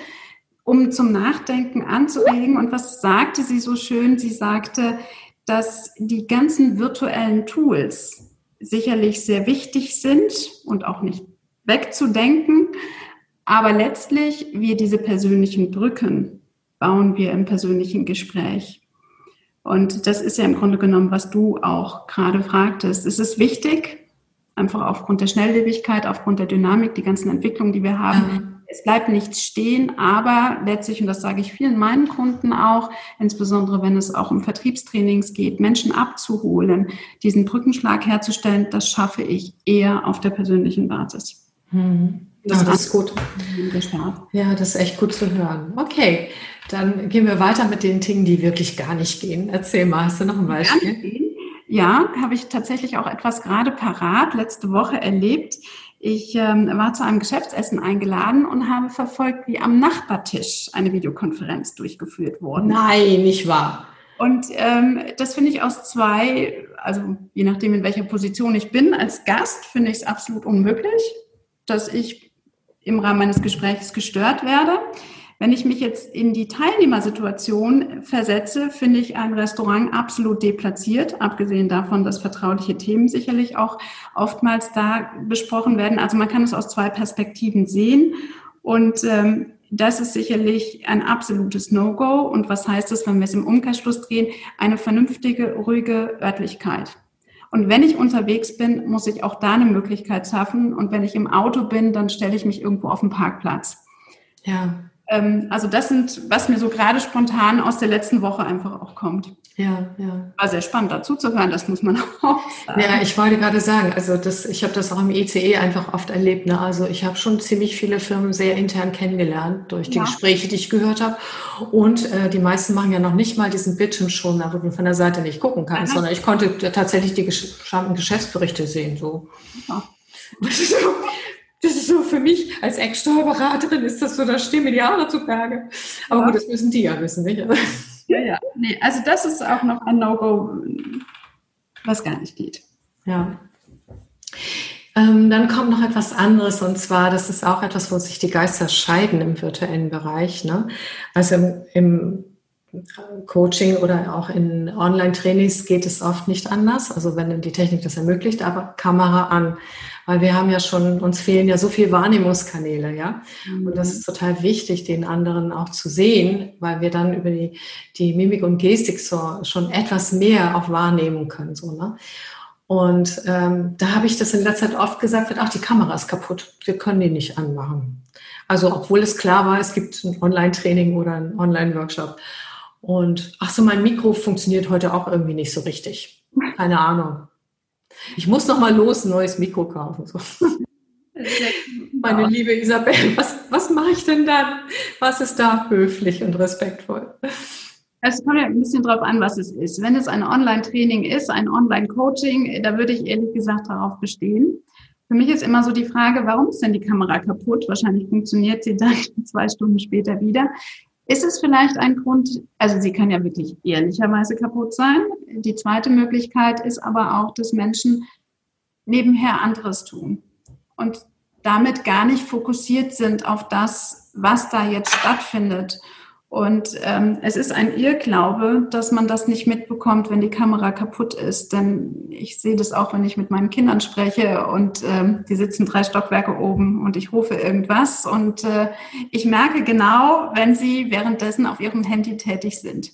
um zum Nachdenken anzuregen. Und was sagte sie so schön? Sie sagte, dass die ganzen virtuellen Tools sicherlich sehr wichtig sind und auch nicht wegzudenken. Aber letztlich, wir diese persönlichen Brücken bauen wir im persönlichen Gespräch. Und das ist ja im Grunde genommen, was du auch gerade fragtest. Es ist wichtig, einfach aufgrund der Schnelllebigkeit, aufgrund der Dynamik, die ganzen Entwicklungen, die wir haben. Mhm. Es bleibt nichts stehen, aber letztlich, und das sage ich vielen meinen Kunden auch, insbesondere wenn es auch um Vertriebstrainings geht, Menschen abzuholen, diesen Brückenschlag herzustellen, das schaffe ich eher auf der persönlichen Basis. Hm. Das, das ist gut. Ja, das ist echt gut zu hören. Okay, dann gehen wir weiter mit den Dingen, die wirklich gar nicht gehen. Erzähl mal, hast du noch ein Beispiel? Ja, habe ich tatsächlich auch etwas gerade parat letzte Woche erlebt. Ich ähm, war zu einem Geschäftsessen eingeladen und habe verfolgt, wie am Nachbartisch eine Videokonferenz durchgeführt wurde. Nein, nicht wahr. Und ähm, das finde ich aus zwei, also je nachdem, in welcher Position ich bin, als Gast finde ich es absolut unmöglich dass ich im Rahmen meines Gesprächs gestört werde. Wenn ich mich jetzt in die Teilnehmersituation versetze, finde ich ein Restaurant absolut deplatziert, abgesehen davon, dass vertrauliche Themen sicherlich auch oftmals da besprochen werden. Also man kann es aus zwei Perspektiven sehen und ähm, das ist sicherlich ein absolutes No-Go. Und was heißt das, wenn wir es im Umkehrschluss drehen? Eine vernünftige, ruhige Örtlichkeit. Und wenn ich unterwegs bin, muss ich auch da eine Möglichkeit schaffen. Und wenn ich im Auto bin, dann stelle ich mich irgendwo auf den Parkplatz. Ja. Ähm, also das sind, was mir so gerade spontan aus der letzten Woche einfach auch kommt. Ja, ja. War sehr spannend dazu zu hören, das muss man auch sagen. Ja, ich wollte gerade sagen, also das, ich habe das auch im ICE einfach oft erlebt. Ne? Also ich habe schon ziemlich viele Firmen sehr intern kennengelernt durch die ja. Gespräche, die ich gehört habe. Und äh, die meisten machen ja noch nicht mal diesen Bildschirmschoner, wo du von der Seite nicht gucken kannst, Aha. sondern ich konnte tatsächlich die gesamten Geschäftsberichte sehen. So. Ja. Das ist so, das ist so für mich als Ex-Steuerberaterin ist das so, da stehen mir die Haare zu Berge. Aber ja. gut, das müssen die ja wissen, nicht? Ja, ja. Nee, also das ist auch noch ein No-Go, was gar nicht geht. Ja. Ähm, dann kommt noch etwas anderes und zwar, das ist auch etwas, wo sich die Geister scheiden im virtuellen Bereich. Ne? Also im, im Coaching oder auch in Online-Trainings geht es oft nicht anders, also wenn die Technik das ermöglicht, aber Kamera an, weil wir haben ja schon, uns fehlen ja so viele Wahrnehmungskanäle, ja, und das ist total wichtig, den anderen auch zu sehen, weil wir dann über die, die Mimik und Gestik so schon etwas mehr auch wahrnehmen können, so, ne? Und ähm, da habe ich das in letzter Zeit oft gesagt, wird, ach, die Kamera ist kaputt, wir können die nicht anmachen. Also obwohl es klar war, es gibt ein Online-Training oder einen Online-Workshop. Und ach so, mein Mikro funktioniert heute auch irgendwie nicht so richtig. Keine Ahnung. Ich muss noch mal los ein neues Mikro kaufen. So. Meine liebe Isabel, was, was mache ich denn dann? Was ist da höflich und respektvoll? Es kommt ja ein bisschen drauf an, was es ist. Wenn es ein Online-Training ist, ein Online-Coaching, da würde ich ehrlich gesagt darauf bestehen. Für mich ist immer so die Frage, warum ist denn die Kamera kaputt? Wahrscheinlich funktioniert sie dann zwei Stunden später wieder. Ist es vielleicht ein Grund, also sie kann ja wirklich ehrlicherweise kaputt sein. Die zweite Möglichkeit ist aber auch, dass Menschen nebenher anderes tun und damit gar nicht fokussiert sind auf das, was da jetzt stattfindet. Und ähm, es ist ein Irrglaube, dass man das nicht mitbekommt, wenn die Kamera kaputt ist. Denn ich sehe das auch, wenn ich mit meinen Kindern spreche und ähm, die sitzen drei Stockwerke oben und ich rufe irgendwas. Und äh, ich merke genau, wenn sie währenddessen auf ihrem Handy tätig sind.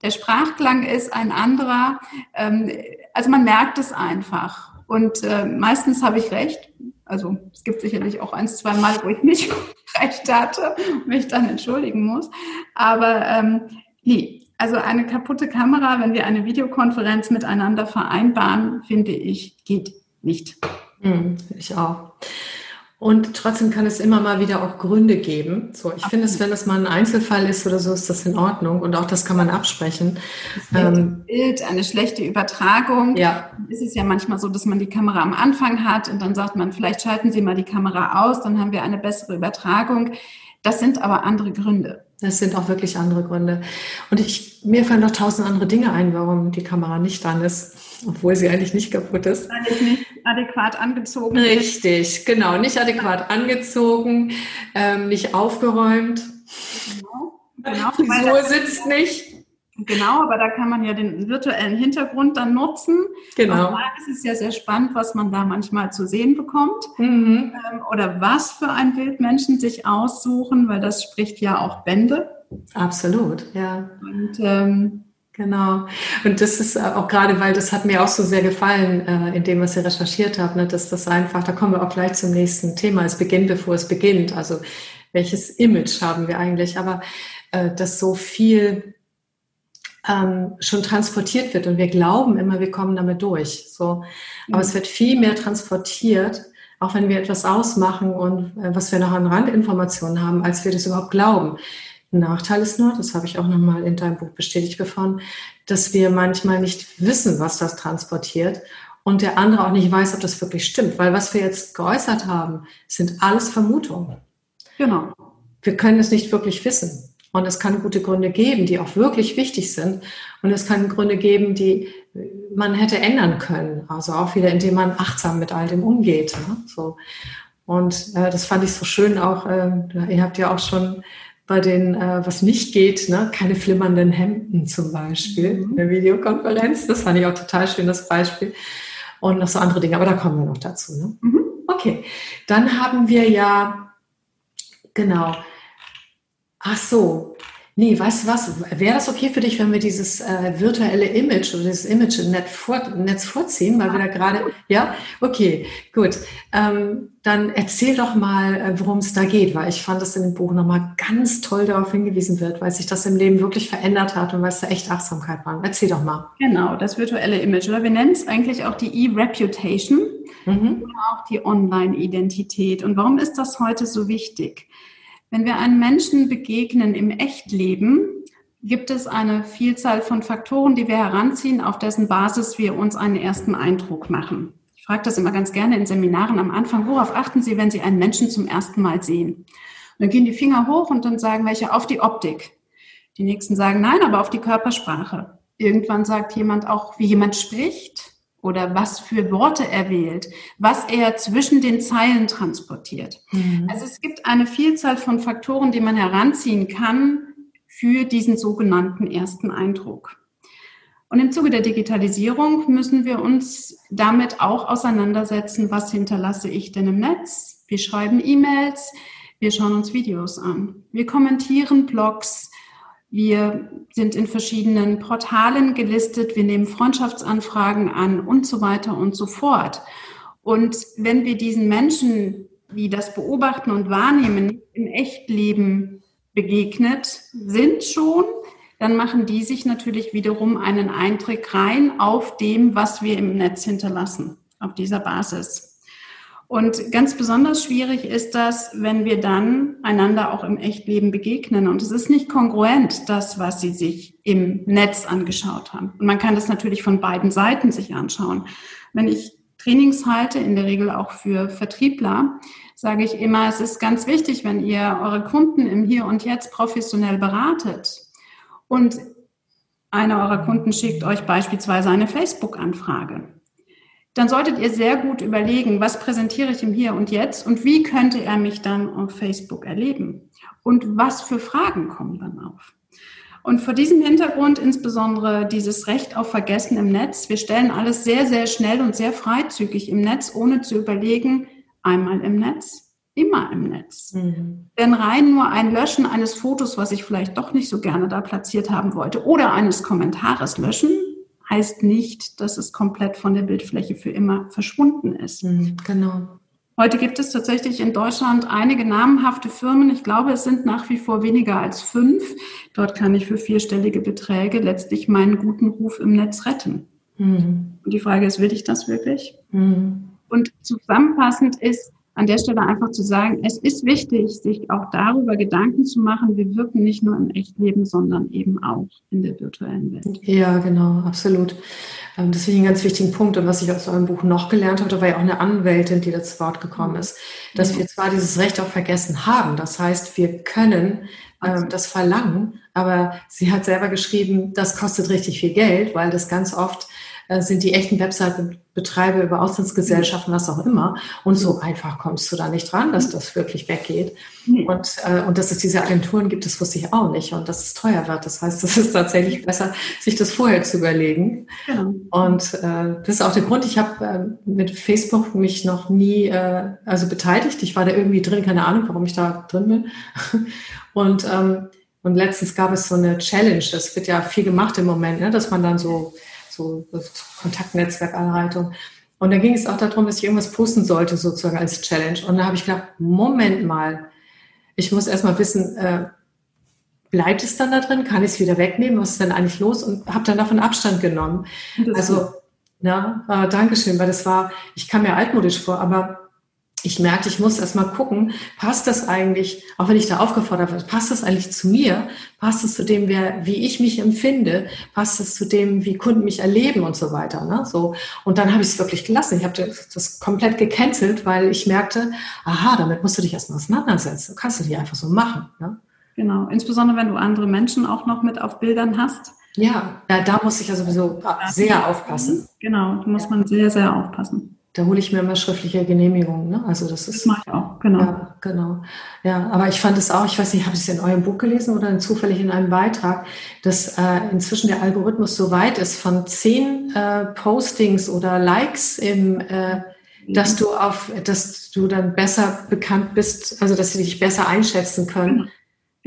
Der Sprachklang ist ein anderer. Ähm, also man merkt es einfach. Und äh, meistens habe ich recht. Also es gibt sicherlich auch ein, zwei Mal, wo ich nicht recht hatte und mich dann entschuldigen muss. Aber ähm, nee, also eine kaputte Kamera, wenn wir eine Videokonferenz miteinander vereinbaren, finde ich, geht nicht. Hm, ich auch. Und trotzdem kann es immer mal wieder auch Gründe geben. So, ich finde es, wenn das mal ein Einzelfall ist oder so, ist das in Ordnung und auch das kann man absprechen. Ähm, Bild, eine schlechte Übertragung. Ja. Ist es ja manchmal so, dass man die Kamera am Anfang hat und dann sagt man, vielleicht schalten Sie mal die Kamera aus, dann haben wir eine bessere Übertragung. Das sind aber andere Gründe. Das sind auch wirklich andere Gründe. Und ich, mir fallen noch tausend andere Dinge ein, warum die Kamera nicht an ist, obwohl sie eigentlich nicht kaputt ist. Weil ich nicht adäquat angezogen Richtig, genau. Nicht adäquat angezogen, ähm, nicht aufgeräumt. Genau. genau Die Frisur sitzt nicht. Genau, aber da kann man ja den virtuellen Hintergrund dann nutzen. Genau. Und es ist ja sehr spannend, was man da manchmal zu sehen bekommt. Mhm. Ähm, oder was für ein Bild Menschen sich aussuchen, weil das spricht ja auch Bände. Absolut, ja. Und ähm, Genau. Und das ist auch gerade, weil das hat mir auch so sehr gefallen äh, in dem, was ihr recherchiert habt, ne, dass das einfach, da kommen wir auch gleich zum nächsten Thema. Es beginnt, bevor es beginnt. Also welches Image haben wir eigentlich? Aber äh, dass so viel ähm, schon transportiert wird und wir glauben immer, wir kommen damit durch. So, aber mhm. es wird viel mehr transportiert, auch wenn wir etwas ausmachen und äh, was wir noch an Randinformationen haben, als wir das überhaupt glauben. Nachteil ist nur, das habe ich auch nochmal in deinem Buch bestätigt gefunden, dass wir manchmal nicht wissen, was das transportiert und der andere auch nicht weiß, ob das wirklich stimmt. Weil was wir jetzt geäußert haben, sind alles Vermutungen. Genau. Wir können es nicht wirklich wissen. Und es kann gute Gründe geben, die auch wirklich wichtig sind. Und es kann Gründe geben, die man hätte ändern können. Also auch wieder, indem man achtsam mit all dem umgeht. Ne? So. Und äh, das fand ich so schön auch. Äh, ihr habt ja auch schon bei den, äh, was nicht geht, ne? keine flimmernden Hemden zum Beispiel mhm. in der Videokonferenz. Das fand ich auch total schön, das Beispiel. Und noch so andere Dinge, aber da kommen wir noch dazu. Ne? Mhm. Okay, dann haben wir ja, genau, ach so, Nee, weißt du was? Wäre das okay für dich, wenn wir dieses äh, virtuelle Image oder dieses Image im Netz, vor, Netz vorziehen, weil wir da gerade, ja, okay, gut. Ähm, dann erzähl doch mal, äh, worum es da geht, weil ich fand, dass in dem Buch nochmal ganz toll darauf hingewiesen wird, weil sich das im Leben wirklich verändert hat und weil es da echt Achtsamkeit war. Erzähl doch mal. Genau, das virtuelle Image. Oder wir nennen es eigentlich auch die E-Reputation mhm. oder auch die Online-Identität. Und warum ist das heute so wichtig? Wenn wir einem Menschen begegnen im Echtleben, gibt es eine Vielzahl von Faktoren, die wir heranziehen, auf dessen Basis wir uns einen ersten Eindruck machen. Ich frage das immer ganz gerne in Seminaren am Anfang, worauf achten Sie, wenn Sie einen Menschen zum ersten Mal sehen? Und dann gehen die Finger hoch und dann sagen welche auf die Optik. Die nächsten sagen nein, aber auf die Körpersprache. Irgendwann sagt jemand auch, wie jemand spricht oder was für Worte er wählt, was er zwischen den Zeilen transportiert. Mhm. Also es gibt eine Vielzahl von Faktoren, die man heranziehen kann für diesen sogenannten ersten Eindruck. Und im Zuge der Digitalisierung müssen wir uns damit auch auseinandersetzen, was hinterlasse ich denn im Netz? Wir schreiben E-Mails, wir schauen uns Videos an, wir kommentieren Blogs, wir sind in verschiedenen Portalen gelistet, wir nehmen Freundschaftsanfragen an und so weiter und so fort. Und wenn wir diesen Menschen, die das beobachten und wahrnehmen, im Echtleben begegnet sind schon, dann machen die sich natürlich wiederum einen Eindruck rein auf dem, was wir im Netz hinterlassen, auf dieser Basis. Und ganz besonders schwierig ist das, wenn wir dann einander auch im Echtleben begegnen. Und es ist nicht kongruent, das, was sie sich im Netz angeschaut haben. Und man kann das natürlich von beiden Seiten sich anschauen. Wenn ich Trainings halte, in der Regel auch für Vertriebler, sage ich immer, es ist ganz wichtig, wenn ihr eure Kunden im Hier und Jetzt professionell beratet und einer eurer Kunden schickt euch beispielsweise eine Facebook-Anfrage dann solltet ihr sehr gut überlegen, was präsentiere ich ihm hier und jetzt und wie könnte er mich dann auf Facebook erleben und was für Fragen kommen dann auf. Und vor diesem Hintergrund insbesondere dieses Recht auf Vergessen im Netz. Wir stellen alles sehr, sehr schnell und sehr freizügig im Netz, ohne zu überlegen, einmal im Netz, immer im Netz. Mhm. Denn rein nur ein Löschen eines Fotos, was ich vielleicht doch nicht so gerne da platziert haben wollte, oder eines Kommentares löschen, heißt nicht, dass es komplett von der Bildfläche für immer verschwunden ist. Mhm, genau. Heute gibt es tatsächlich in Deutschland einige namhafte Firmen. Ich glaube, es sind nach wie vor weniger als fünf. Dort kann ich für vierstellige Beträge letztlich meinen guten Ruf im Netz retten. Mhm. Und die Frage ist, will ich das wirklich? Mhm. Und zusammenfassend ist, an der Stelle einfach zu sagen, es ist wichtig, sich auch darüber Gedanken zu machen, wir wirken nicht nur im Echtleben, sondern eben auch in der virtuellen Welt. Ja, genau, absolut. Ähm, das finde ich einen ganz wichtigen Punkt. Und was ich aus eurem Buch noch gelernt habe, war ja auch eine Anwältin, die da zu Wort gekommen ist, dass wir zwar dieses Recht auch vergessen haben. Das heißt, wir können ähm, das verlangen, aber sie hat selber geschrieben, das kostet richtig viel Geld, weil das ganz oft sind die echten Website-Betreiber über Auslandsgesellschaften, was auch immer. Und so einfach kommst du da nicht dran, dass das wirklich weggeht. Und, äh, und dass es diese Agenturen gibt, das wusste ich auch nicht. Und dass es teuer wird. Das heißt, es ist tatsächlich besser, sich das vorher zu überlegen. Ja. Und äh, das ist auch der Grund, ich habe äh, mit Facebook mich noch nie äh, also beteiligt. Ich war da irgendwie drin, keine Ahnung, warum ich da drin bin. Und, ähm, und letztens gab es so eine Challenge, das wird ja viel gemacht im Moment, ne, dass man dann so so Kontaktnetzwerkanleitung. Und da ging es auch darum, dass ich irgendwas posten sollte, sozusagen als Challenge. Und da habe ich gedacht, Moment mal, ich muss erstmal wissen, äh, bleibt es dann da drin? Kann ich es wieder wegnehmen? Was ist denn eigentlich los? Und habe dann davon Abstand genommen. Also, ja, äh, Dankeschön, weil das war, ich kam mir altmodisch vor, aber ich merkte, ich muss erst mal gucken, passt das eigentlich, auch wenn ich da aufgefordert werde, passt das eigentlich zu mir? Passt es zu dem, wer, wie ich mich empfinde? Passt es zu dem, wie Kunden mich erleben und so weiter? Ne? So. Und dann habe ich es wirklich gelassen. Ich habe das, das, komplett gecancelt, weil ich merkte, aha, damit musst du dich erstmal auseinandersetzen. Du kannst du nicht einfach so machen. Ne? Genau, insbesondere wenn du andere Menschen auch noch mit auf Bildern hast. Ja, ja da muss ich ja sowieso sehr aufpassen. Genau, da muss man sehr, sehr aufpassen. Da hole ich mir immer schriftliche Genehmigungen. Ne? Also das ist. Das mache ich auch, genau. Ja, genau. Ja, aber ich fand es auch, ich weiß nicht, habe ich es in eurem Buch gelesen oder zufällig in einem Beitrag, dass äh, inzwischen der Algorithmus so weit ist von zehn äh, Postings oder Likes im äh, dass du auf, dass du dann besser bekannt bist, also dass sie dich besser einschätzen können,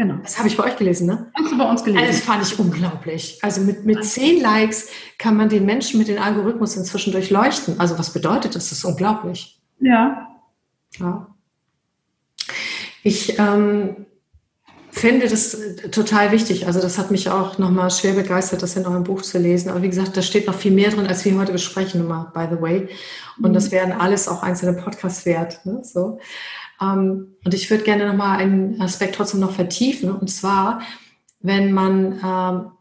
Genau. Das habe ich bei euch gelesen, ne? Hast du bei uns gelesen? Das fand ich unglaublich. Also mit, mit zehn Likes kann man den Menschen mit dem Algorithmus inzwischen durchleuchten. Also was bedeutet das? Das ist unglaublich. Ja. ja. Ich ähm, finde das total wichtig. Also das hat mich auch nochmal schwer begeistert, das in eurem Buch zu lesen. Aber wie gesagt, da steht noch viel mehr drin, als wir heute besprechen, immer, by the way. Und mhm. das wären alles auch einzelne Podcasts wert. Ne? So. Ähm, und ich würde gerne nochmal einen Aspekt trotzdem noch vertiefen. Und zwar, wenn man ähm,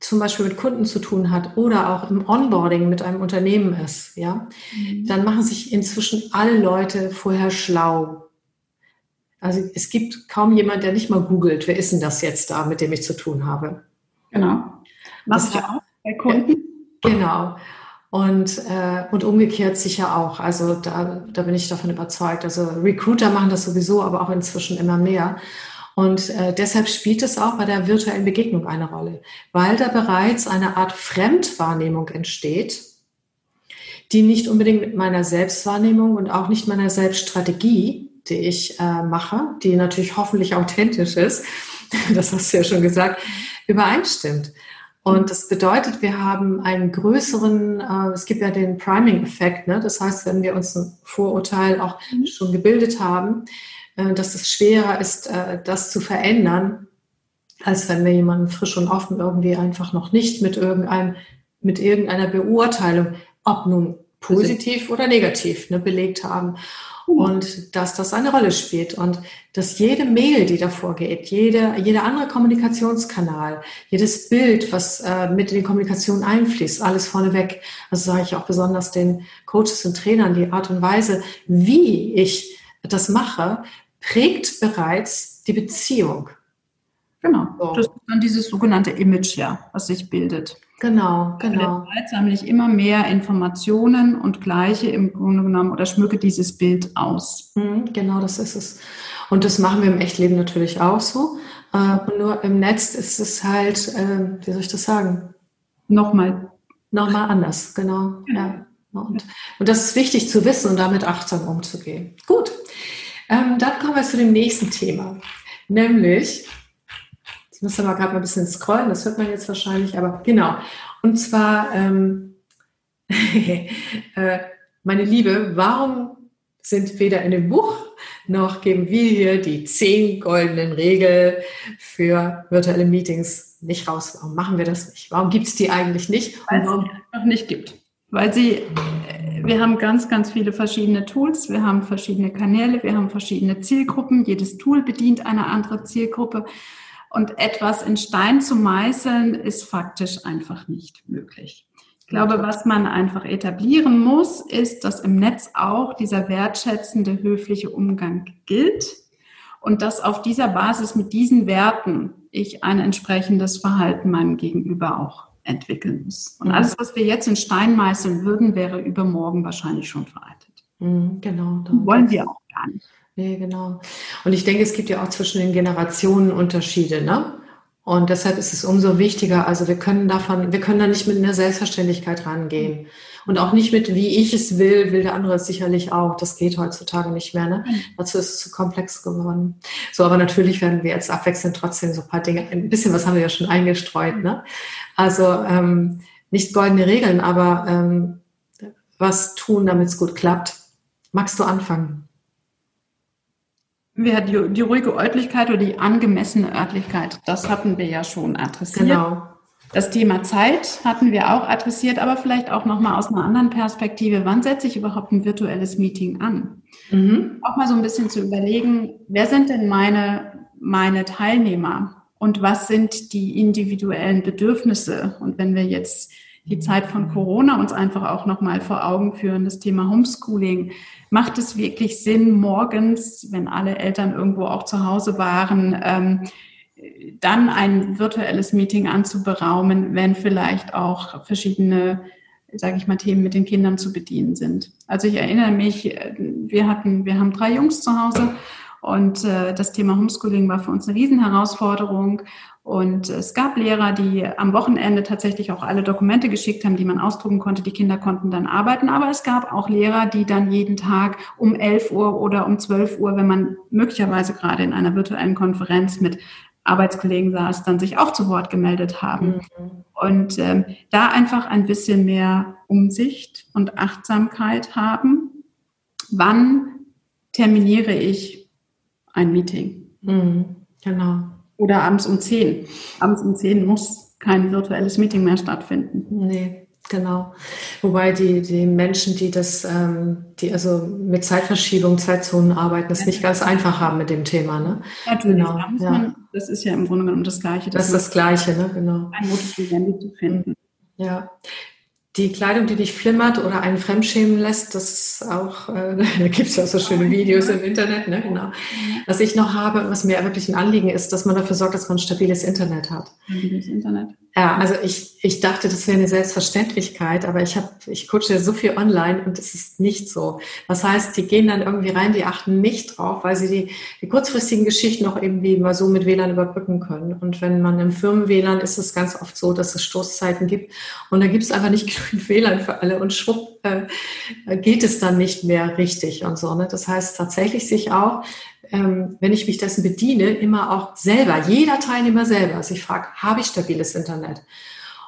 zum Beispiel mit Kunden zu tun hat oder auch im Onboarding mit einem Unternehmen ist, ja, mhm. dann machen sich inzwischen alle Leute vorher schlau. Also es gibt kaum jemand, der nicht mal googelt, wer ist denn das jetzt da, mit dem ich zu tun habe. Genau. Machst du auch bei Kunden? Genau. Und, äh, und umgekehrt sicher auch. Also da, da bin ich davon überzeugt. Also Recruiter machen das sowieso, aber auch inzwischen immer mehr. Und äh, deshalb spielt es auch bei der virtuellen Begegnung eine Rolle, weil da bereits eine Art Fremdwahrnehmung entsteht, die nicht unbedingt mit meiner Selbstwahrnehmung und auch nicht meiner Selbststrategie, die ich äh, mache, die natürlich hoffentlich authentisch ist, das hast du ja schon gesagt, übereinstimmt. Und das bedeutet, wir haben einen größeren, äh, es gibt ja den Priming-Effekt, ne? das heißt, wenn wir uns ein Vorurteil auch mhm. schon gebildet haben, äh, dass es schwerer ist, äh, das zu verändern, als wenn wir jemanden frisch und offen irgendwie einfach noch nicht mit irgendeinem, mit irgendeiner Beurteilung, ob nun positiv oder negativ, ne, belegt haben. Und dass das eine Rolle spielt und dass jede Mail, die davor geht, jede, jeder andere Kommunikationskanal, jedes Bild, was äh, mit in die Kommunikation einfließt, alles vorneweg, also sage ich auch besonders den Coaches und Trainern, die Art und Weise, wie ich das mache, prägt bereits die Beziehung. Genau. So. Das ist dann dieses sogenannte Image, ja, was sich bildet. Genau, genau. Zeit sammle ich immer mehr Informationen und gleiche im Grunde genommen oder schmücke dieses Bild aus. Mhm, genau, das ist es. Und das machen wir im Echtleben natürlich auch so. Äh, und nur im Netz ist es halt, äh, wie soll ich das sagen? Nochmal. Nochmal anders, genau. Ja. Und, und das ist wichtig zu wissen und damit achtsam umzugehen. Gut, ähm, dann kommen wir zu dem nächsten Thema. Nämlich, muss aber gerade mal ein bisschen scrollen, das hört man jetzt wahrscheinlich, aber genau. Und zwar, ähm, äh, meine Liebe, warum sind weder in dem Buch noch geben wir hier die zehn goldenen Regeln für virtuelle Meetings nicht raus? Warum machen wir das nicht? Warum gibt es die eigentlich nicht? Weil es einfach nicht gibt. Weil sie, wir haben ganz, ganz viele verschiedene Tools, wir haben verschiedene Kanäle, wir haben verschiedene Zielgruppen. Jedes Tool bedient eine andere Zielgruppe. Und etwas in Stein zu meißeln, ist faktisch einfach nicht möglich. Ich glaube, was man einfach etablieren muss, ist, dass im Netz auch dieser wertschätzende, höfliche Umgang gilt und dass auf dieser Basis mit diesen Werten ich ein entsprechendes Verhalten meinem Gegenüber auch entwickeln muss. Und mhm. alles, was wir jetzt in Stein meißeln würden, wäre übermorgen wahrscheinlich schon veraltet. Mhm, genau. Wollen wir auch gar nicht. Nee, genau. Und ich denke, es gibt ja auch zwischen den Generationen Unterschiede, ne? Und deshalb ist es umso wichtiger, also wir können davon, wir können da nicht mit einer Selbstverständlichkeit rangehen. Und auch nicht mit, wie ich es will, will der andere es sicherlich auch. Das geht heutzutage nicht mehr. Ne? Dazu ist es zu komplex geworden. So, aber natürlich werden wir jetzt abwechselnd trotzdem so ein paar Dinge, ein bisschen was haben wir ja schon eingestreut. Ne? Also ähm, nicht goldene Regeln, aber ähm, was tun, damit es gut klappt. Magst du anfangen? Wir die, die ruhige Örtlichkeit oder die angemessene Örtlichkeit, das hatten wir ja schon adressiert. Genau. Das Thema Zeit hatten wir auch adressiert, aber vielleicht auch nochmal aus einer anderen Perspektive. Wann setze ich überhaupt ein virtuelles Meeting an? Mhm. Auch mal so ein bisschen zu überlegen, wer sind denn meine, meine Teilnehmer und was sind die individuellen Bedürfnisse? Und wenn wir jetzt die Zeit von Corona uns einfach auch nochmal vor Augen führen, das Thema Homeschooling. Macht es wirklich Sinn, morgens, wenn alle Eltern irgendwo auch zu Hause waren, ähm, dann ein virtuelles Meeting anzuberaumen, wenn vielleicht auch verschiedene, sage ich mal, Themen mit den Kindern zu bedienen sind. Also ich erinnere mich, wir hatten, wir haben drei Jungs zu Hause und äh, das Thema Homeschooling war für uns eine Riesenherausforderung. Und es gab Lehrer, die am Wochenende tatsächlich auch alle Dokumente geschickt haben, die man ausdrucken konnte. Die Kinder konnten dann arbeiten. Aber es gab auch Lehrer, die dann jeden Tag um 11 Uhr oder um 12 Uhr, wenn man möglicherweise gerade in einer virtuellen Konferenz mit Arbeitskollegen saß, dann sich auch zu Wort gemeldet haben. Mhm. Und ähm, da einfach ein bisschen mehr Umsicht und Achtsamkeit haben. Wann terminiere ich ein Meeting? Mhm. Genau. Oder abends um 10. Abends um 10 muss kein virtuelles Meeting mehr stattfinden. Nee, genau. Wobei die, die Menschen, die das, ähm, die also mit Zeitverschiebung, Zeitzonen arbeiten, das ja. nicht ganz einfach haben mit dem Thema. Ne? Natürlich, genau. da ja. man, das ist ja im Grunde genommen das Gleiche. Das ist das Gleiche, ne? genau. Ein Modus Vivendi zu finden. Ja, die Kleidung, die dich flimmert oder einen fremdschämen lässt, das ist auch, äh, da gibt es ja so schöne Videos im Internet, ne? genau. Was ich noch habe, was mir wirklich ein Anliegen ist, dass man dafür sorgt, dass man ein stabiles Internet hat. Stabiles Internet. Ja, also ich, ich dachte, das wäre eine Selbstverständlichkeit, aber ich habe, ich coache so viel online und es ist nicht so. Das heißt, die gehen dann irgendwie rein, die achten nicht drauf, weil sie die, die kurzfristigen Geschichten auch irgendwie mal so mit WLAN überbrücken können. Und wenn man im Firmen-WLAN ist es ganz oft so, dass es Stoßzeiten gibt und da gibt es einfach nicht genügend WLAN für alle und schwupp äh, geht es dann nicht mehr richtig und so. Ne? Das heißt tatsächlich sich auch ähm, wenn ich mich dessen bediene, immer auch selber, jeder Teilnehmer selber sich fragt, habe ich stabiles Internet?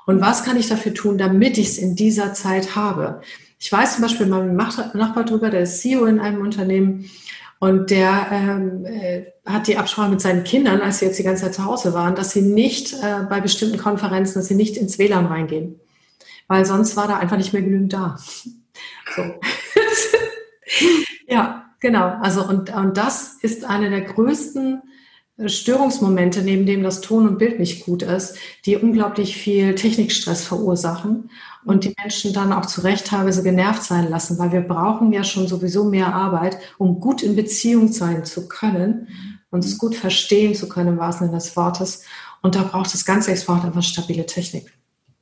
Und was kann ich dafür tun, damit ich es in dieser Zeit habe? Ich weiß zum Beispiel, mein Nachbar drüber, der ist CEO in einem Unternehmen und der ähm, äh, hat die Absprache mit seinen Kindern, als sie jetzt die ganze Zeit zu Hause waren, dass sie nicht äh, bei bestimmten Konferenzen, dass sie nicht ins WLAN reingehen. Weil sonst war da einfach nicht mehr genügend da. So. ja, Genau, also und, und das ist eine der größten äh, Störungsmomente, neben dem das Ton und Bild nicht gut ist, die unglaublich viel Technikstress verursachen und die Menschen dann auch zu Recht teilweise genervt sein lassen, weil wir brauchen ja schon sowieso mehr Arbeit, um gut in Beziehung sein zu können, uns gut verstehen zu können im wahrsten Sinne des Wortes. Und da braucht es ganz extra einfach stabile Technik.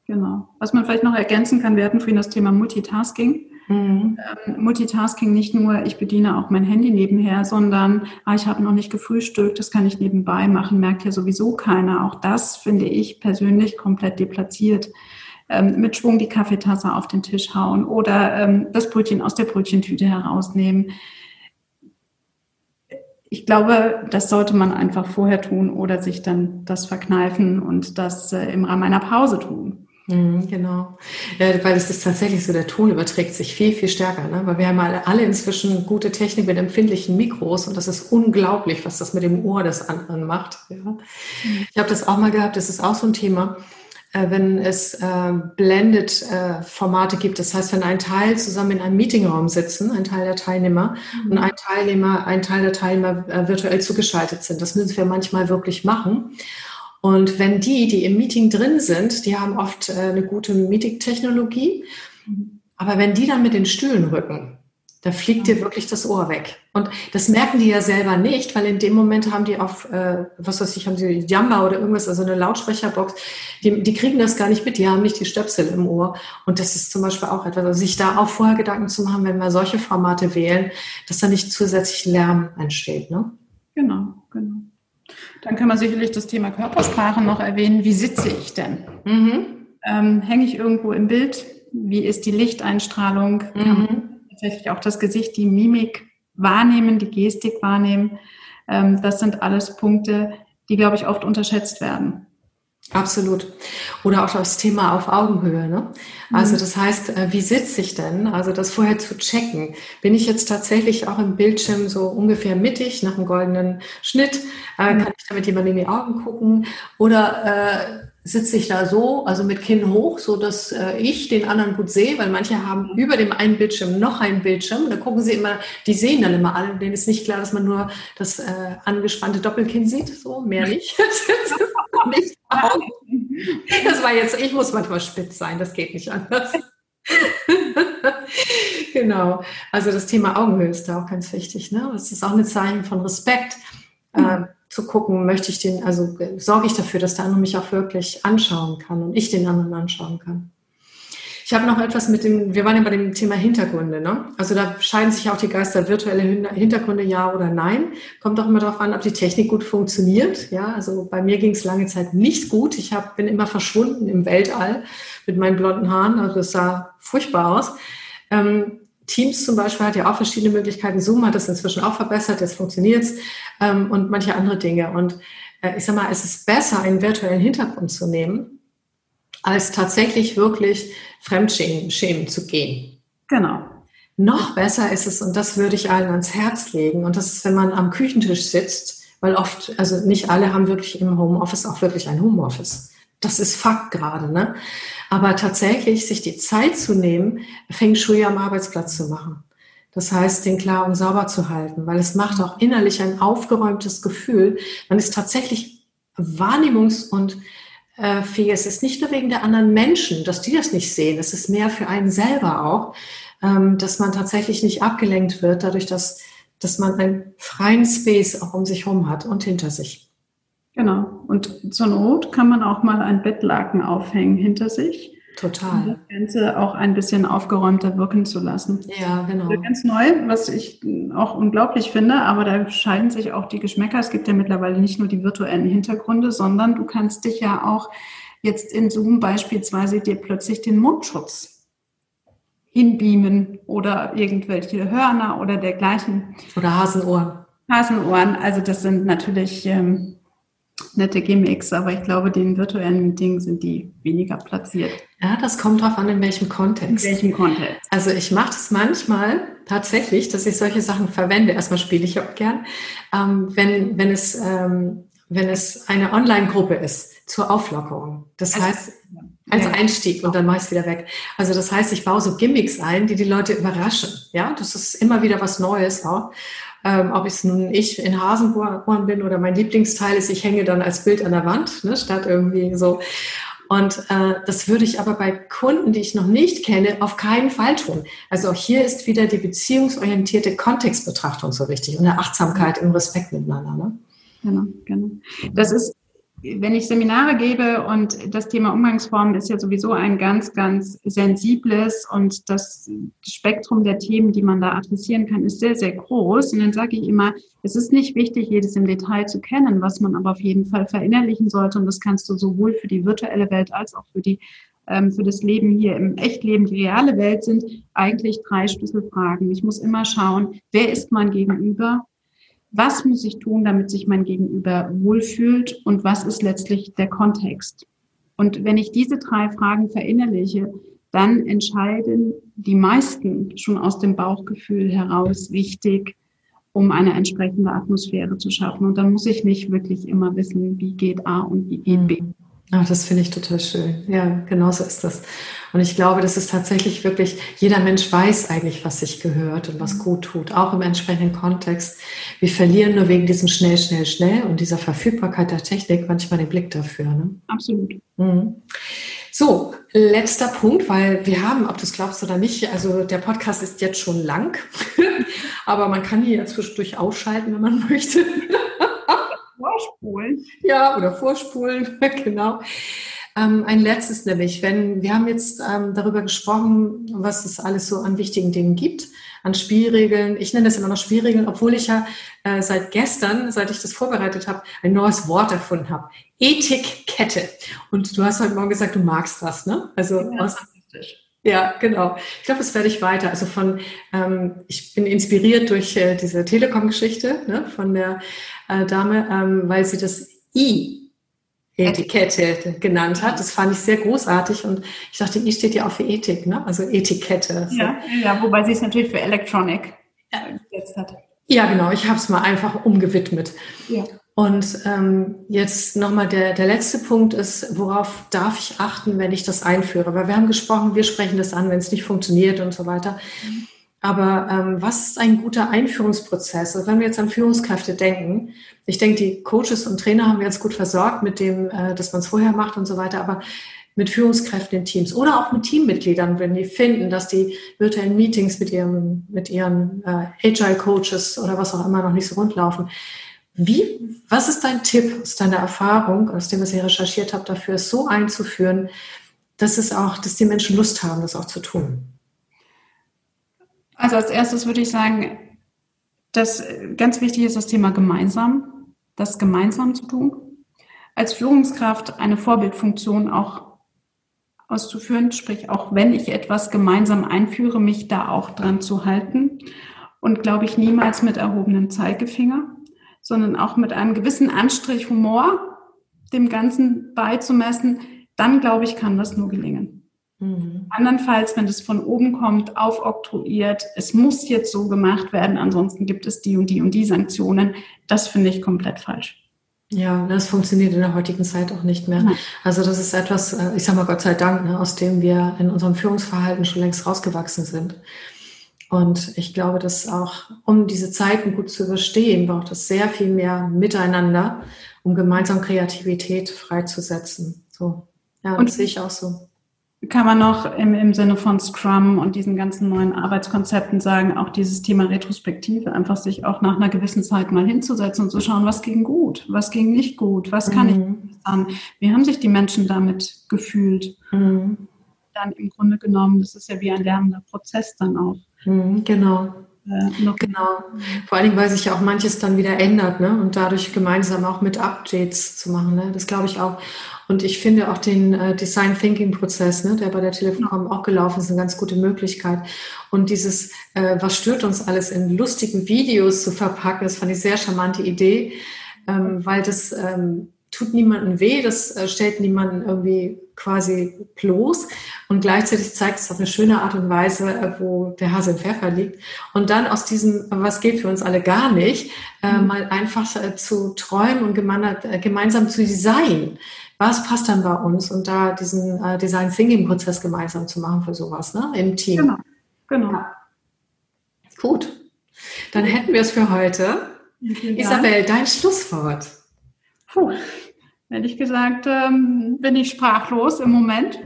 Genau. Was man vielleicht noch ergänzen kann, wir hatten vorhin das Thema Multitasking. Mhm. Ähm, Multitasking nicht nur, ich bediene auch mein Handy nebenher, sondern ah, ich habe noch nicht gefrühstückt, das kann ich nebenbei machen, merkt ja sowieso keiner. Auch das finde ich persönlich komplett deplatziert. Ähm, mit Schwung die Kaffeetasse auf den Tisch hauen oder ähm, das Brötchen aus der Brötchentüte herausnehmen ich glaube, das sollte man einfach vorher tun oder sich dann das verkneifen und das äh, im Rahmen einer Pause tun. Mhm, genau, ja, weil es ist tatsächlich so, der Ton überträgt sich viel, viel stärker, ne? weil wir haben alle inzwischen gute Technik mit empfindlichen Mikros und das ist unglaublich, was das mit dem Ohr des anderen macht. Ja? Mhm. Ich habe das auch mal gehabt, das ist auch so ein Thema, äh, wenn es äh, Blended-Formate äh, gibt, das heißt, wenn ein Teil zusammen in einem Meetingraum sitzen, ein Teil der Teilnehmer mhm. und ein Teilnehmer, ein Teil der Teilnehmer äh, virtuell zugeschaltet sind. Das müssen wir manchmal wirklich machen. Und wenn die, die im Meeting drin sind, die haben oft äh, eine gute Meeting-Technologie, aber wenn die dann mit den Stühlen rücken, da fliegt dir wirklich das Ohr weg. Und das merken die ja selber nicht, weil in dem Moment haben die auf, äh, was weiß ich, haben sie Jamba oder irgendwas, also eine Lautsprecherbox, die, die kriegen das gar nicht mit, die haben nicht die Stöpsel im Ohr. Und das ist zum Beispiel auch etwas, also sich da auch vorher Gedanken zu machen, wenn wir solche Formate wählen, dass da nicht zusätzlich Lärm entsteht. Ne? Genau, genau. Dann kann man sicherlich das Thema Körpersprache noch erwähnen. Wie sitze ich denn? Mhm. Ähm, Hänge ich irgendwo im Bild? Wie ist die Lichteinstrahlung? Mhm. Kann man tatsächlich auch das Gesicht, die Mimik wahrnehmen, die Gestik wahrnehmen? Ähm, das sind alles Punkte, die, glaube ich, oft unterschätzt werden. Absolut. Oder auch das Thema auf Augenhöhe. Ne? Also mhm. das heißt, äh, wie sitze ich denn? Also das vorher zu checken. Bin ich jetzt tatsächlich auch im Bildschirm so ungefähr mittig nach einem goldenen Schnitt? Äh, mhm. Kann ich damit jemand in die Augen gucken? Oder äh, sitze ich da so, also mit Kinn hoch, so dass äh, ich den anderen gut sehe, weil manche haben über dem einen Bildschirm noch einen Bildschirm. Da gucken sie immer, die sehen dann immer alle, denen ist nicht klar, dass man nur das äh, angespannte Doppelkinn sieht, so mehr nicht. nicht das war jetzt, ich muss manchmal spitz sein, das geht nicht anders. genau. Also das Thema Augenhöhe ist da auch ganz wichtig. Ne? Das ist auch ein Zeichen von Respekt. Äh, zu gucken, möchte ich den, also sorge ich dafür, dass der andere mich auch wirklich anschauen kann und ich den anderen anschauen kann. Ich habe noch etwas mit dem, wir waren ja bei dem Thema Hintergründe, ne? Also da scheiden sich auch die Geister virtuelle Hintergründe, ja oder nein. Kommt auch immer darauf an, ob die Technik gut funktioniert. Ja, also bei mir ging es lange Zeit nicht gut. Ich hab, bin immer verschwunden im Weltall mit meinen blonden Haaren. Also es sah furchtbar aus. Ähm, Teams zum Beispiel hat ja auch verschiedene Möglichkeiten. Zoom hat das inzwischen auch verbessert, jetzt funktioniert es ähm, und manche andere Dinge. Und äh, ich sag mal, es ist besser, einen virtuellen Hintergrund zu nehmen, als tatsächlich wirklich Fremdschämen zu gehen. Genau. Noch besser ist es, und das würde ich allen ans Herz legen, und das ist, wenn man am Küchentisch sitzt, weil oft, also nicht alle haben wirklich im Homeoffice auch wirklich ein Homeoffice. Das ist Fakt gerade, ne? Aber tatsächlich sich die Zeit zu nehmen, Feng Shui am Arbeitsplatz zu machen. Das heißt, den klar und sauber zu halten, weil es macht auch innerlich ein aufgeräumtes Gefühl. Man ist tatsächlich wahrnehmungs- und äh, fähig. Es ist nicht nur wegen der anderen Menschen, dass die das nicht sehen. Es ist mehr für einen selber auch, ähm, dass man tatsächlich nicht abgelenkt wird, dadurch, dass, dass man einen freien Space auch um sich herum hat und hinter sich. Genau. Und zur Not kann man auch mal ein Bettlaken aufhängen hinter sich. Total. Um das Ganze auch ein bisschen aufgeräumter wirken zu lassen. Ja, genau. Ganz neu, was ich auch unglaublich finde, aber da scheiden sich auch die Geschmäcker. Es gibt ja mittlerweile nicht nur die virtuellen Hintergründe, sondern du kannst dich ja auch jetzt in Zoom beispielsweise dir plötzlich den Mundschutz hinbeamen oder irgendwelche Hörner oder dergleichen. Oder Hasenohren. Hasenohren, also das sind natürlich ähm, nette Gimmicks, aber ich glaube, den virtuellen Meetings sind die weniger platziert. Ja, das kommt darauf an, in welchem Kontext. In welchem Kontext. Also ich mache das manchmal tatsächlich, dass ich solche Sachen verwende. Erstmal spiele ich auch gern, ähm, wenn, wenn, es, ähm, wenn es eine Online-Gruppe ist zur Auflockerung. Das also, heißt, als Einstieg und dann mache ich es wieder weg. Also das heißt, ich baue so Gimmicks ein, die die Leute überraschen. Ja, das ist immer wieder was Neues auch. Ähm, ob es nun ich in Hasenohren bin oder mein Lieblingsteil ist, ich hänge dann als Bild an der Wand, ne, statt irgendwie so. Und äh, das würde ich aber bei Kunden, die ich noch nicht kenne, auf keinen Fall tun. Also auch hier ist wieder die beziehungsorientierte Kontextbetrachtung so wichtig und eine Achtsamkeit im Respekt miteinander. Ne? Genau, genau. Das ist wenn ich Seminare gebe und das Thema Umgangsformen ist ja sowieso ein ganz, ganz sensibles und das Spektrum der Themen, die man da adressieren kann, ist sehr, sehr groß. Und dann sage ich immer, es ist nicht wichtig, jedes im Detail zu kennen, was man aber auf jeden Fall verinnerlichen sollte. Und das kannst du sowohl für die virtuelle Welt als auch für die ähm, für das Leben hier im Echtleben, die reale Welt sind eigentlich drei Schlüsselfragen. Ich muss immer schauen, wer ist mein Gegenüber? Was muss ich tun, damit sich mein Gegenüber wohlfühlt und was ist letztlich der Kontext. Und wenn ich diese drei Fragen verinnerliche, dann entscheiden die meisten schon aus dem Bauchgefühl heraus wichtig, um eine entsprechende Atmosphäre zu schaffen. Und dann muss ich nicht wirklich immer wissen, wie geht A und wie geht B. Mhm. Ach, das finde ich total schön. Ja, genau so ist das. Und ich glaube, das ist tatsächlich wirklich, jeder Mensch weiß eigentlich, was sich gehört und was mhm. gut tut, auch im entsprechenden Kontext. Wir verlieren nur wegen diesem schnell, schnell, schnell und dieser Verfügbarkeit der Technik manchmal den Blick dafür. Ne? Absolut. Mhm. So, letzter Punkt, weil wir haben, ob du es glaubst oder nicht, also der Podcast ist jetzt schon lang, aber man kann hier zwischendurch ausschalten, wenn man möchte. Vorspulen. Ja, oder vorspulen, genau. Ähm, ein letztes nämlich, wenn wir haben jetzt ähm, darüber gesprochen, was es alles so an wichtigen Dingen gibt, an Spielregeln. Ich nenne das immer noch Spielregeln, obwohl ich ja äh, seit gestern, seit ich das vorbereitet habe, ein neues Wort erfunden habe. Ethikkette. Und du hast heute Morgen gesagt, du magst das, ne? Also ja, aus, ja, genau. Ich glaube, das werde ich weiter. Also von, ähm, ich bin inspiriert durch äh, diese Telekom-Geschichte ne, von der äh, Dame, ähm, weil sie das I Etikette genannt hat. Das fand ich sehr großartig und ich dachte, I steht ja auch für Ethik, ne? also Etikette. So. Ja, ja, wobei sie es natürlich für Electronic gesetzt hat. Ja, genau. Ich habe es mal einfach umgewidmet. Ja. Und ähm, jetzt nochmal der, der letzte Punkt ist, worauf darf ich achten, wenn ich das einführe? Weil wir haben gesprochen, wir sprechen das an, wenn es nicht funktioniert und so weiter. Aber ähm, was ist ein guter Einführungsprozess? Also wenn wir jetzt an Führungskräfte denken, ich denke, die Coaches und Trainer haben wir jetzt gut versorgt mit dem, äh, dass man es vorher macht und so weiter. Aber mit Führungskräften in Teams oder auch mit Teammitgliedern, wenn die finden, dass die virtuellen Meetings mit ihrem, mit ihren äh, Agile Coaches oder was auch immer noch nicht so rund laufen, wie, was ist dein Tipp aus deiner Erfahrung, aus dem, was ihr recherchiert habt, dafür es so einzuführen, dass es auch, dass die Menschen Lust haben, das auch zu tun? Also als erstes würde ich sagen, dass ganz wichtig ist das Thema gemeinsam, das gemeinsam zu tun. Als Führungskraft eine Vorbildfunktion auch auszuführen, sprich auch wenn ich etwas gemeinsam einführe, mich da auch dran zu halten und glaube ich niemals mit erhobenem Zeigefinger sondern auch mit einem gewissen Anstrich Humor dem Ganzen beizumessen, dann glaube ich, kann das nur gelingen. Mhm. Andernfalls, wenn das von oben kommt, aufoktroyiert, es muss jetzt so gemacht werden, ansonsten gibt es die und die und die Sanktionen, das finde ich komplett falsch. Ja, das funktioniert in der heutigen Zeit auch nicht mehr. Nein. Also das ist etwas, äh, ich sage mal Gott sei Dank, ne, aus dem wir in unserem Führungsverhalten schon längst rausgewachsen sind. Und ich glaube, dass auch, um diese Zeiten gut zu überstehen, braucht es sehr viel mehr Miteinander, um gemeinsam Kreativität freizusetzen. So, ja, und das sehe ich auch so. Kann man noch im, im Sinne von Scrum und diesen ganzen neuen Arbeitskonzepten sagen, auch dieses Thema Retrospektive, einfach sich auch nach einer gewissen Zeit mal hinzusetzen und zu schauen, was ging gut, was ging nicht gut, was kann mhm. ich sagen, wie haben sich die Menschen damit gefühlt? Mhm. Dann im Grunde genommen, das ist ja wie ein lernender Prozess dann auch. Mhm, genau. Äh, genau. Vor allen Dingen, weil sich ja auch manches dann wieder ändert, ne? Und dadurch gemeinsam auch mit Updates zu machen, ne? Das glaube ich auch. Und ich finde auch den äh, Design Thinking Prozess, ne, der bei der Telekom auch gelaufen ist, eine ganz gute Möglichkeit. Und dieses, äh, was stört uns alles in lustigen Videos zu verpacken, das fand ich sehr charmante Idee, ähm, weil das ähm, tut niemandem weh, das äh, stellt niemanden irgendwie quasi bloß und gleichzeitig zeigt es auf eine schöne Art und Weise, äh, wo der Hase im Pfeffer liegt. Und dann aus diesem, was geht für uns alle gar nicht, äh, mhm. mal einfach äh, zu träumen und äh, gemeinsam zu designen. Was passt dann bei uns? Und da diesen äh, Design Thinking Prozess gemeinsam zu machen für sowas, ne? Im Team. Genau. genau. Ja. Gut. Dann hätten wir es für heute. Isabel, dein Schlusswort. Puh. Ehrlich gesagt ähm, bin ich sprachlos im Moment.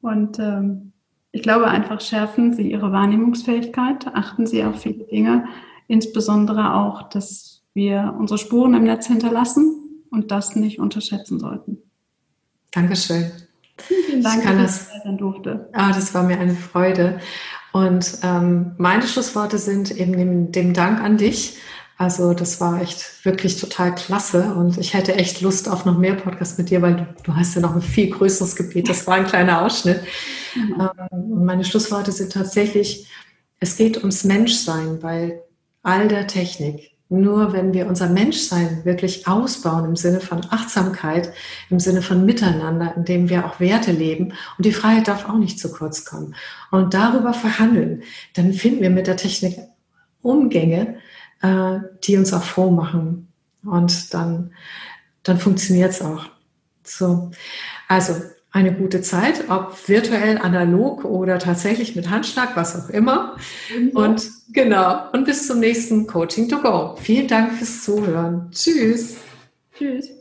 Und ähm, ich glaube einfach, schärfen Sie Ihre Wahrnehmungsfähigkeit, achten Sie auf viele Dinge, insbesondere auch, dass wir unsere Spuren im Netz hinterlassen und das nicht unterschätzen sollten. Dankeschön. Vielen Dank, dass ich sein durfte. Ah, das war mir eine Freude. Und ähm, meine Schlussworte sind eben dem, dem Dank an dich also das war echt wirklich total klasse und ich hätte echt Lust auf noch mehr Podcasts mit dir, weil du, du hast ja noch ein viel größeres Gebiet. Das war ein kleiner Ausschnitt. Mhm. Und meine Schlussworte sind tatsächlich, es geht ums Menschsein bei all der Technik. Nur wenn wir unser Menschsein wirklich ausbauen im Sinne von Achtsamkeit, im Sinne von Miteinander, in dem wir auch Werte leben und die Freiheit darf auch nicht zu kurz kommen. Und darüber verhandeln, dann finden wir mit der Technik Umgänge, äh, die uns auch froh machen. Und dann, dann funktioniert es auch. So, also eine gute Zeit, ob virtuell, analog oder tatsächlich mit Handschlag, was auch immer. Mhm. Und genau, und bis zum nächsten Coaching to Go. Vielen Dank fürs Zuhören. Tschüss. Tschüss.